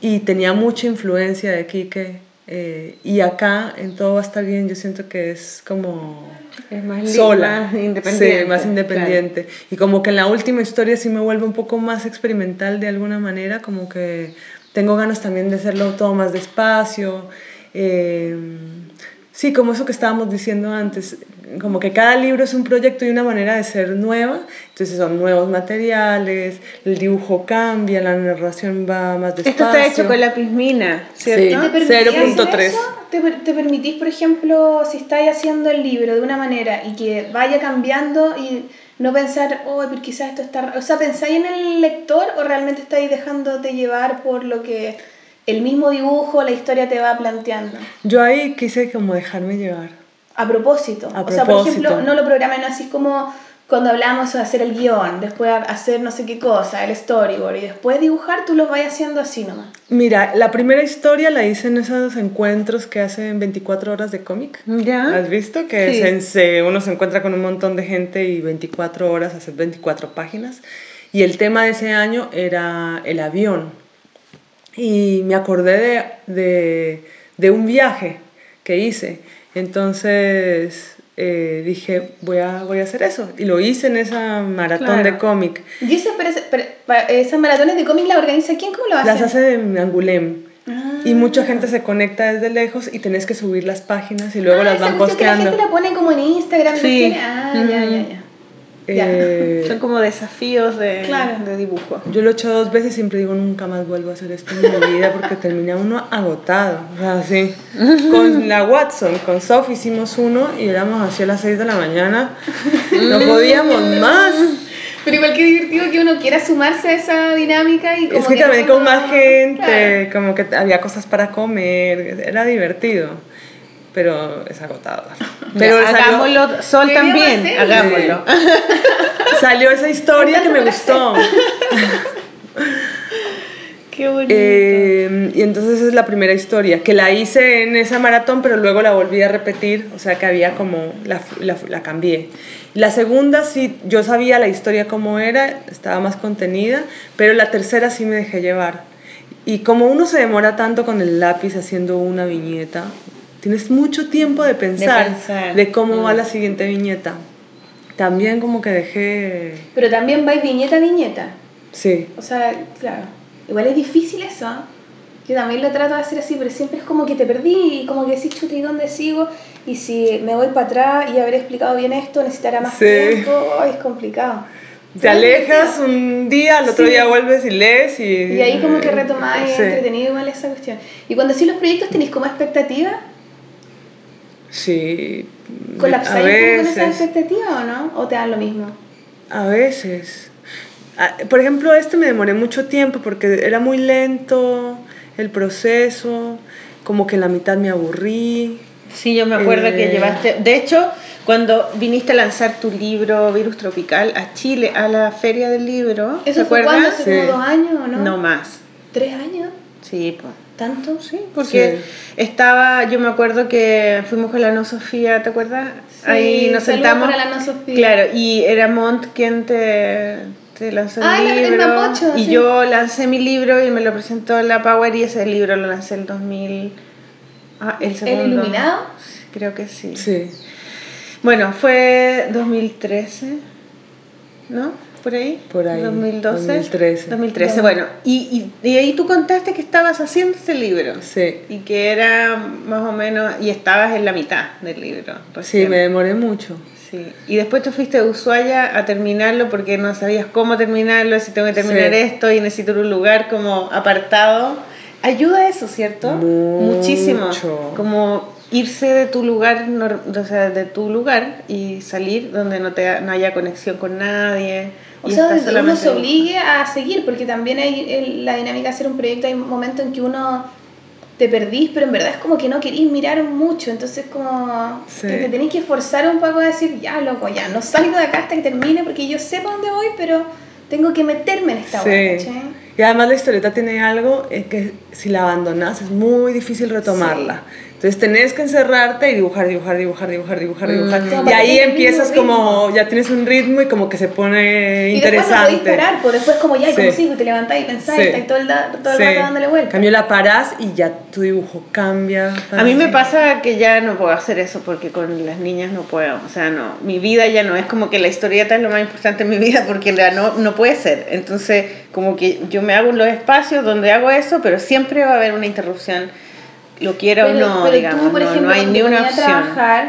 F: y tenía mucha influencia de Quique. eh, y acá, en Todo va a estar bien, yo siento que es como
B: Es más
F: sola,
B: más independiente.
F: sí, más independiente. Y como que en la última historia sí me vuelve un poco más experimental de alguna manera, como que tengo ganas también de hacerlo todo más despacio. eh, sí, como eso que estábamos diciendo antes, como que cada libro es un proyecto y una manera de ser nueva, entonces son nuevos materiales, el dibujo cambia, la narración va más
B: Claro.
F: despacio.
B: Esto está hecho con la pismina, ¿cierto?
F: Sí.
E: ¿Te permitís
F: 0.3.
E: ¿Te, te permitís, por ejemplo, si estáis haciendo el libro de una manera y que vaya cambiando y no pensar, oh, pero quizás esto está... ra-"? O sea, ¿pensáis en el lector o realmente estáis dejándote llevar por lo que el mismo dibujo, la historia te va planteando?
F: Yo ahí quise como dejarme llevar.
E: A propósito.
F: A
E: o sea, por
F: propósito.
E: ejemplo, no lo programen así como cuando hablamos de hacer el guion, después hacer no sé qué cosa, el storyboard, y después dibujar, tú los vas haciendo así nomás.
F: Mira, la primera historia la hice en esos encuentros que hacen 24 horas de cómic.
B: ¿Ya?
F: ¿Has visto? Que
B: Sí.
F: se- se- uno se encuentra con un montón de gente y 24 horas, hacer 24 páginas. Y el tema de ese año era el avión. Y me acordé de, de, de un viaje que hice. Entonces eh, dije, voy a, voy a hacer eso. Y lo hice en esa maratón
B: Claro.
F: de cómic.
E: Y pa- esas maratones de cómic las organiza quién, ¿cómo lo hacen?
F: Las hace en Angulem.
E: Ah.
F: Y mucha gente se conecta desde lejos y tenés que subir las páginas y luego
E: Ah,
F: las van
E: cuestión que la
F: posteando.
E: gente la pone como en Instagram.
B: Sí.
E: tiene- Ah, ya, ya, ya. Ya.
F: Eh,
B: Son como desafíos de,
E: Claro.
B: de dibujo.
F: yo lo he hecho dos veces y siempre digo, nunca más vuelvo a hacer esto en mi vida porque termina uno agotado. O sea. Con la Watson, con Sophie hicimos uno y éramos así a las 6 de la mañana. No podíamos más.
E: Pero igual que divertido que uno quiera sumarse a esa dinámica y como
F: Es que
E: que
F: también
E: no-
F: con más gente,
E: Claro.
F: como que había cosas para comer, era divertido. Pero es agotador.
B: Pero
F: salió,
B: hagámoslo, Sol también, hagámoslo.
F: salió esa historia que me gustó.
B: Qué bonito.
F: Eh, y entonces esa es la primera historia, que la hice en esa maratón, pero luego la volví a repetir, o sea que había como, la, la, la cambié. La segunda sí, yo sabía la historia cómo era, estaba más contenida, pero la tercera sí me dejé llevar. Y como uno se demora tanto con el lápiz haciendo una viñeta, tienes mucho tiempo de pensar de,
B: pensar.
F: cómo va
B: Mm.
F: la siguiente viñeta. También como que dejé...
A: Pero también vais viñeta a viñeta.
F: Sí,
A: O sea, claro. Igual es difícil eso. Yo también lo trato de hacer así, pero siempre es como que te perdí y como que decís, chuta, ¿y dónde sigo? Y si me voy para atrás y haber explicado bien esto, necesitará más
F: Sí.
A: tiempo. Ay, es complicado.
F: te alejas un día, al otro
A: Sí.
F: día vuelves y lees y...
A: Y ahí como que retomáis,
F: Sí.
A: entretenido igual esa cuestión. Y cuando hacéis los proyectos, ¿tenéis como expectativa?
F: Sí. a
A: ¿Colapsáis un poco con esa
F: veces.
A: expectativa o no? ¿O te dan lo mismo?
F: A veces. Ah, Por ejemplo, este me demoré mucho tiempo porque era muy lento el proceso, como que en la mitad me aburrí.
B: Sí, yo me acuerdo que
F: Eh.
B: llevaste. De hecho, cuando viniste a lanzar tu libro Virus Tropical a Chile, a la Feria del Libro, ¿te
A: ¿Eso fue
B: acuerdas?
A: cuándo? ¿Hace
F: Sí.
A: como dos años o no?
B: No más.
A: ¿Tres años?
B: Sí, pues.
A: ¿Tanto?
B: Sí, porque estaba, yo me acuerdo que fuimos con la No Sofía, ¿te acuerdas?
A: Sí,
B: Ahí nos sentamos.
A: para la No Sofía.
B: Claro, y era Mont quien te, te lanzó el
A: Ah, el-
B: libro.
A: Mapocho,
B: y
A: sí.
B: yo lancé mi libro y me lo presentó la Power y ese libro lo lancé el 2000. Ah, el segundo.
A: ¿El Iluminado?
B: Creo que sí.
F: Sí.
B: Bueno, fue 2013, ¿no? Por ahí.
F: Por ahí,
B: 2012.
F: 2013.
B: 2013, bueno. Y, y, y ahí tú contaste que estabas haciendo este libro.
F: Sí.
B: Y que era más o menos, y estabas en la mitad del libro.
F: Sí, me demoré mucho.
B: Sí. Y después te fuiste de Ushuaia a terminarlo porque no sabías cómo terminarlo, si tengo que terminar
F: Sí.
B: esto y necesito un lugar como apartado. Ayuda eso, ¿cierto?
F: Mucho.
B: Muchísimo. Como irse de tu lugar, o sea, de tu lugar y salir donde no, te, no haya conexión con nadie.
A: O sea, donde uno se obligue a seguir, porque también hay la dinámica de hacer un proyecto, hay un momento en que uno te perdís, pero en verdad es como que no querís mirar mucho, entonces como
F: Sí.
A: que te tenés que esforzar un poco a decir, ya loco, ya, no salgo de acá hasta que termine, porque yo sé para dónde voy, pero tengo que meterme en esta hueá,
F: Sí. Y además la historieta tiene algo es que si la abandonas es muy difícil retomarla. Entonces tenés que encerrarte y dibujar, dibujar, dibujar, dibujar, dibujar, dibujar.
A: Como
F: Y ahí empiezas como, ya tienes un ritmo y como que se pone
A: Y después no
F: interesante.
A: parar, pues después como ya, ¿y cómo
F: Sí.
A: sigo? Y te levantás y pensás,
F: Sí.
A: y estás todo el, todo el
F: Sí.
A: rato dándole vuelta.
F: Cambio la parás y ya tu dibujo cambia.
B: A mí me pasa que ya no puedo hacer eso porque con las niñas no puedo. O sea, no, mi vida ya no es como que la historieta es lo más importante en mi vida porque ya no, no puede ser. Entonces, como que yo me hago los espacios donde hago eso, pero siempre va a haber una interrupción, lo quiera
A: pero,
B: o no,
A: pero
B: digamos.
A: tú, por
B: no,
A: ejemplo,
B: no hay
A: cuando
B: ni una opción.
A: trabajar,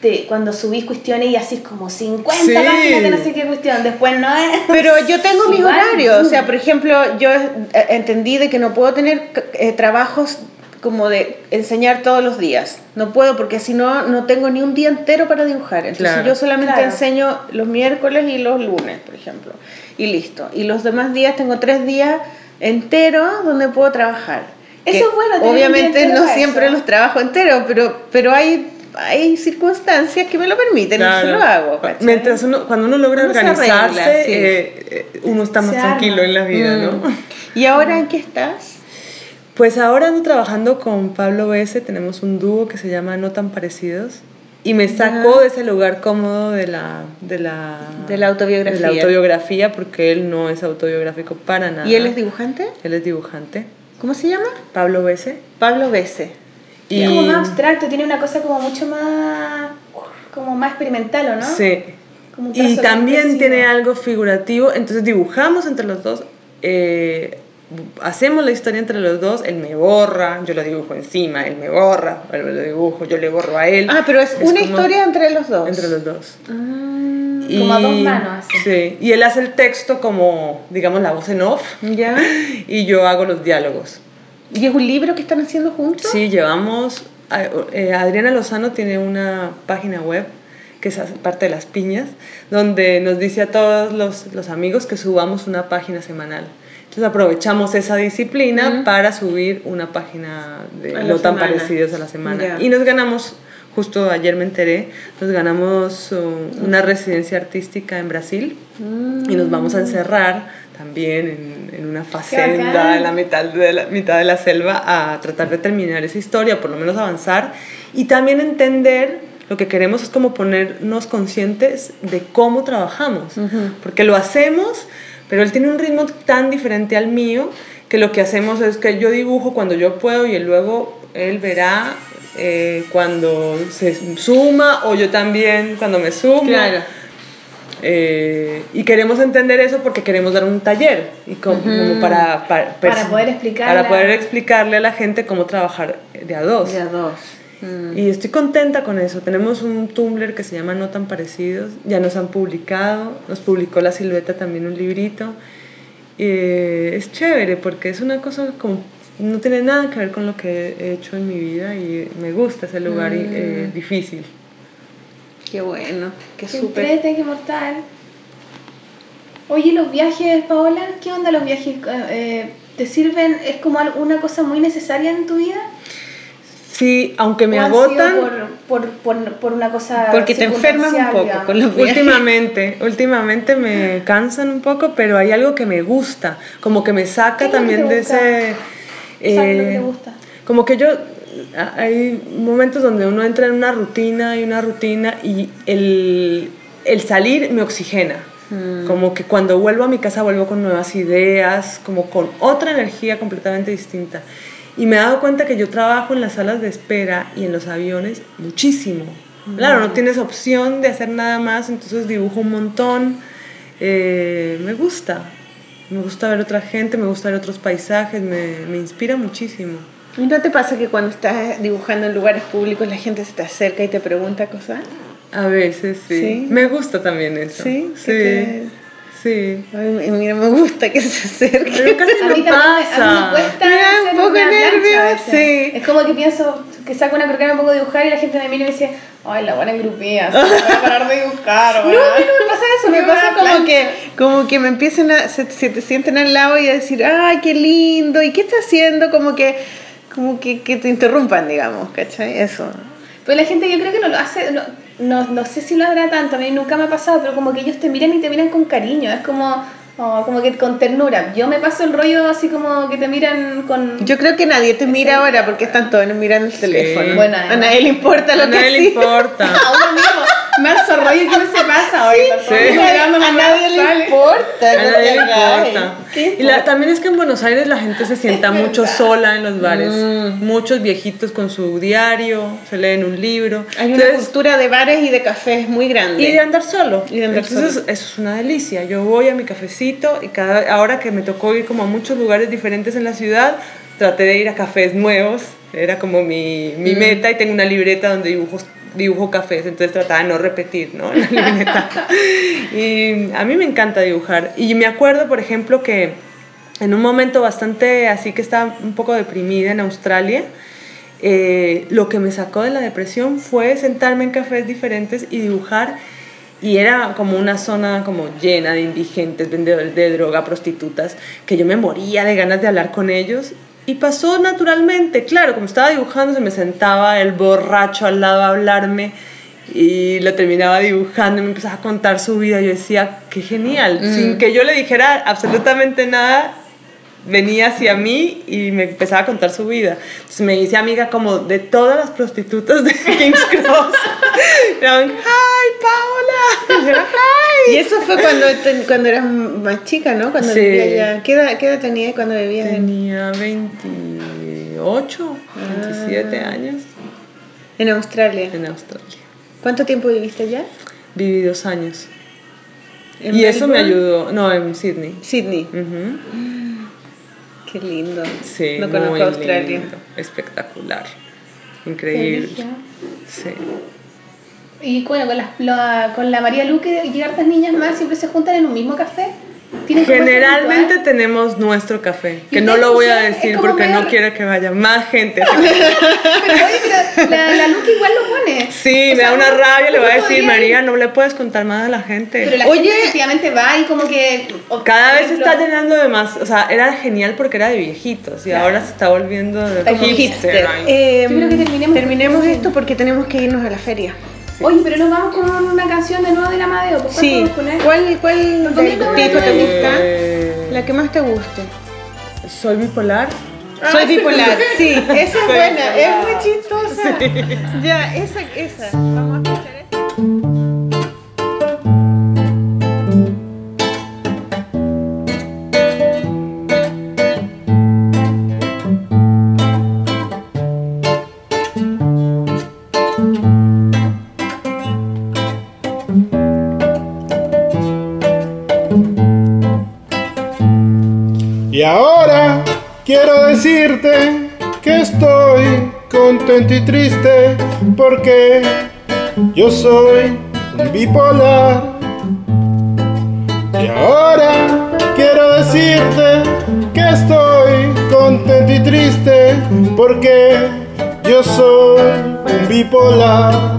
A: te, cuando subís cuestiones y así como 50
F: Sí.
A: páginas de no sé qué cuestión, después no es...
B: Pero yo tengo mis
A: Igual,
B: horarios, o sea, por ejemplo, yo eh, entendí de que no puedo tener eh, trabajos como de enseñar todos los días. No puedo porque si no, no tengo ni un día entero para dibujar. Entonces
F: Claro.
B: yo solamente
A: Claro.
B: enseño los miércoles y los lunes, por ejemplo. Y listo. Y los demás días tengo tres días enteros donde puedo trabajar.
A: Eso es bueno,
B: Obviamente no siempre
A: eso.
B: los trabajo enteros, pero, pero hay, hay circunstancias que me lo permiten y
F: Claro.
B: yo lo hago. ¿cachai?
F: Mientras uno, cuando uno logra
B: Uno se
F: organizarse,
B: arregla, sí.
F: eh, eh, uno está más
A: Se
F: tranquilo
A: arma.
F: en la vida, ¿no?
B: Mm. ¿Y ahora en qué estás?
F: Pues ahora ando trabajando con Pablo Bese, tenemos un dúo que se llama No Tan Parecidos y me sacó de ese lugar cómodo de la, de la,
B: De la autobiografía.
F: de la autobiografía porque él no es autobiográfico para nada.
B: ¿Y él es dibujante?
F: Él es dibujante.
B: ¿Cómo se llama?
F: Pablo Bese.
B: Pablo Bese.
F: Y,
A: Es como más abstracto, tiene una cosa como mucho más... como más experimental, ¿o no?
F: Sí.
A: Como un
F: Y también tiene algo figurativo, entonces dibujamos entre los dos, eh, hacemos la historia entre los dos, él me borra, yo lo dibujo encima, él me borra, él me lo dibujo, yo le borro a él.
B: Ah, pero es, una
F: como
B: historia entre los dos.
F: Entre los dos.
B: Mm,
F: Y-
A: Como a dos manos, así.
F: Sí, y él hace el texto como, digamos, la voz en off,
B: ¿Ya?
F: y yo hago los diálogos.
B: ¿Y es un libro que están haciendo juntos?
F: Sí, llevamos, eh, Adriana Lozano tiene una página web que es parte de las piñas, donde nos dice a todos los, los amigos que subamos una página semanal. Entonces aprovechamos esa disciplina para subir una página de lo tan
B: semana.
F: parecidos a la semana.
B: Ya.
F: Y nos ganamos, justo ayer me enteré, nos ganamos uh, una residencia artística en Brasil y nos vamos a encerrar también en, en una facenda en la mitad de la, mitad de la selva a tratar de terminar esa historia, por lo menos avanzar y también entender lo que queremos es como ponernos conscientes de cómo trabajamos, porque lo hacemos, pero él tiene un ritmo tan diferente al mío que lo que hacemos es que yo dibujo cuando yo puedo y él luego él verá eh, cuando se suma o yo también cuando me sumo.
B: Claro.
F: Eh, y queremos entender eso porque queremos dar un taller y como, como para, para,
E: Para poder explicarle
F: para poder
E: a-
F: explicarle a la gente cómo trabajar de a dos.
B: Ya dos. Mm.
F: Y estoy contenta con eso. Tenemos un Tumblr que se llama No tan parecidos. Ya nos han publicado. Nos publicó La Silueta también un librito. Eh, es chévere porque es una cosa como... No tiene nada que ver con lo que he hecho en mi vida y me gusta ese lugar y, eh, difícil.
B: Qué bueno, qué
E: Qué
B: súper.
E: entrete, qué mortal. Oye, los viajes, Paola, ¿qué onda los viajes? Eh, ¿Te sirven? ¿Es como una cosa muy necesaria en tu vida?
F: Sí, aunque me
E: ¿O han sido
F: agotan,
E: Por, por, por, por una cosa.
B: Porque te enfermas un poco
E: digamos?
B: con los viajes.
F: Últimamente, últimamente me cansan un poco, pero hay algo que me gusta, como que me
E: ¿Qué
F: saca también de
E: gusta?
F: ese...
E: ¿Sabes lo que
F: eh,
E: te gusta?
F: Como que yo, a- hay momentos donde uno entra en una rutina y una rutina y el, el salir me oxigena.
B: Mm.
F: Como que cuando vuelvo a mi casa vuelvo con nuevas ideas, como con otra energía completamente distinta. Y me he dado cuenta que yo trabajo en las salas de espera y en los aviones muchísimo. Claro, no tienes opción de hacer nada más, entonces dibujo un montón. Eh, me gusta. Me gusta ver otra gente, me gusta ver otros paisajes, me, me inspira muchísimo.
B: ¿Y no te pasa que cuando estás dibujando en lugares públicos la gente se te acerca y te pregunta cosas?
F: A veces sí.
B: Sí.
F: Me gusta también eso.
B: Sí,
F: Sí.
B: ¿qué
F: Sí.
B: Ay, mira, me gusta que se acerque.
F: Pero casi
E: A mí también me- a mí
F: pasa.
E: me cuesta
B: Me da un poco
E: una
B: de
E: plancha
B: nervio,
E: a veces.
B: sí.
E: Es como que pienso que saco una croqueta y me pongo a dibujar y la gente me mira y me dice, ay, la buena engrupida, se va a parar de dibujar.
B: No, a mí no me pasa eso, me
E: Me
B: pasa
E: plancha.
B: Que, como que me empiezan a, se, se te sienten al lado y a decir, ay, qué lindo, ¿y qué está haciendo? Como que, como que, que te interrumpan, digamos, ¿cachai? Eso.
E: Pero la gente yo creo que no lo hace, no, no, no sé si lo hará tanto, a mí nunca me ha pasado, pero como que ellos te miran y te miran con cariño, es como, oh, como que con ternura. Yo me paso el rollo así como que te miran con...
B: Yo creo que nadie te mira ahora porque están todos mirando el teléfono.
E: Bueno,
B: a nadie le importa lo
F: A
B: que
F: nadie le importa.
E: a uno mismo, más rollo que no se pasa hoy.
F: Sí.
B: a nadie le importa.
F: A nadie le importa.
E: ¿Qué
F: Y la- también es que en Buenos Aires la gente se sienta mucho sola en los bares.
B: Mm.
F: Muchos viejitos con su diario, se leen un libro.
B: Hay una
F: Entonces,
B: cultura de bares y de cafés muy grande.
F: Y de andar solo.
B: Y de andar
F: Entonces
B: solo.
F: eso es una delicia. Yo voy a mi cafecito y cada ahora que me tocó ir como a muchos lugares diferentes en la ciudad, traté de ir a cafés nuevos. Era como mi, mi meta y tengo una libreta donde dibujo, dibujo cafés, entonces trataba de no repetir, ¿no? La libreta. y a mí me encanta dibujar. Y me acuerdo, por ejemplo, que en un momento bastante así que estaba un poco deprimida en Australia, eh, lo que me sacó de la depresión fue sentarme en cafés diferentes y dibujar y era como una zona como llena de indigentes, vendedores de droga, prostitutas, que yo me moría de ganas de hablar con ellos y pasó naturalmente, claro, como estaba dibujando se me sentaba el borracho al lado a hablarme y lo terminaba dibujando y me empezaba a contar su vida. Yo decía, qué genial, sin que yo le dijera absolutamente nada, venía hacia mí y me empezaba a contar su vida. Entonces me dice amiga como de todas las prostitutas de King's Cross. Eran, ¡Hi, Paola! Y yo, "Hi".
B: Y eso fue cuando, cuando eras más chica, ¿no? Cuando
F: Sí.
B: vivías allá. ¿Qué edad, qué edad tenías cuando vivías en,
F: Tenía 28, 27 años
B: en Australia?
F: en Australia.
B: ¿Cuánto tiempo viviste allá?
F: Viví dos años.
B: ¿En
F: Y eso me
B: Melbourne?
F: ayudó, no, en Sydney.
B: Sydney.
F: Ujú.
B: Qué lindo.
F: Sí,
B: no conozco
F: muy
B: Australia.
F: lindo, espectacular, increíble. Sí.
E: Y bueno, con, las- la, con la María Luque y hartas niñas más siempre se juntan en un mismo café.
F: Generalmente tenemos nuestro café,
E: ¿Y
F: que no lo voy a decir
E: como
F: porque no quiero que vaya más gente.
E: Pero oye, pero la, la Luca igual lo pone.
F: Sí,
E: O
F: me
E: sea,
F: da una rabia, le voy a decir, María, no le puedes contar más a la gente.
E: Pero la
B: Oye.
E: gente efectivamente va y como que.
F: Cada vez se
E: ejemplo,
F: está llenando de más, o sea, era genial porque era de viejitos y ahora se está volviendo de hipster.
B: hipster.
F: ay.
B: Eh,
E: Yo creo que terminemos-
B: terminemos esto porque tenemos que irnos a la feria.
E: Oye, pero nos vamos con una canción de nuevo del Amadeo. ¿Por cuál
B: Sí.
E: podemos poner?
B: ¿Cuál, cuál
E: ¿Dónde
B: de
E: está
B: tipo te gusta?
F: Eh,
B: La que más te guste.
F: Soy bipolar.
B: Soy bipolar. Sí, esa es buena, es muy chistosa. Ya, esa, esa. Vamos a escuchar
G: quiero decirte que estoy contento y triste porque yo soy un bipolar. Y ahora quiero decirte que estoy contento y triste porque yo soy un bipolar.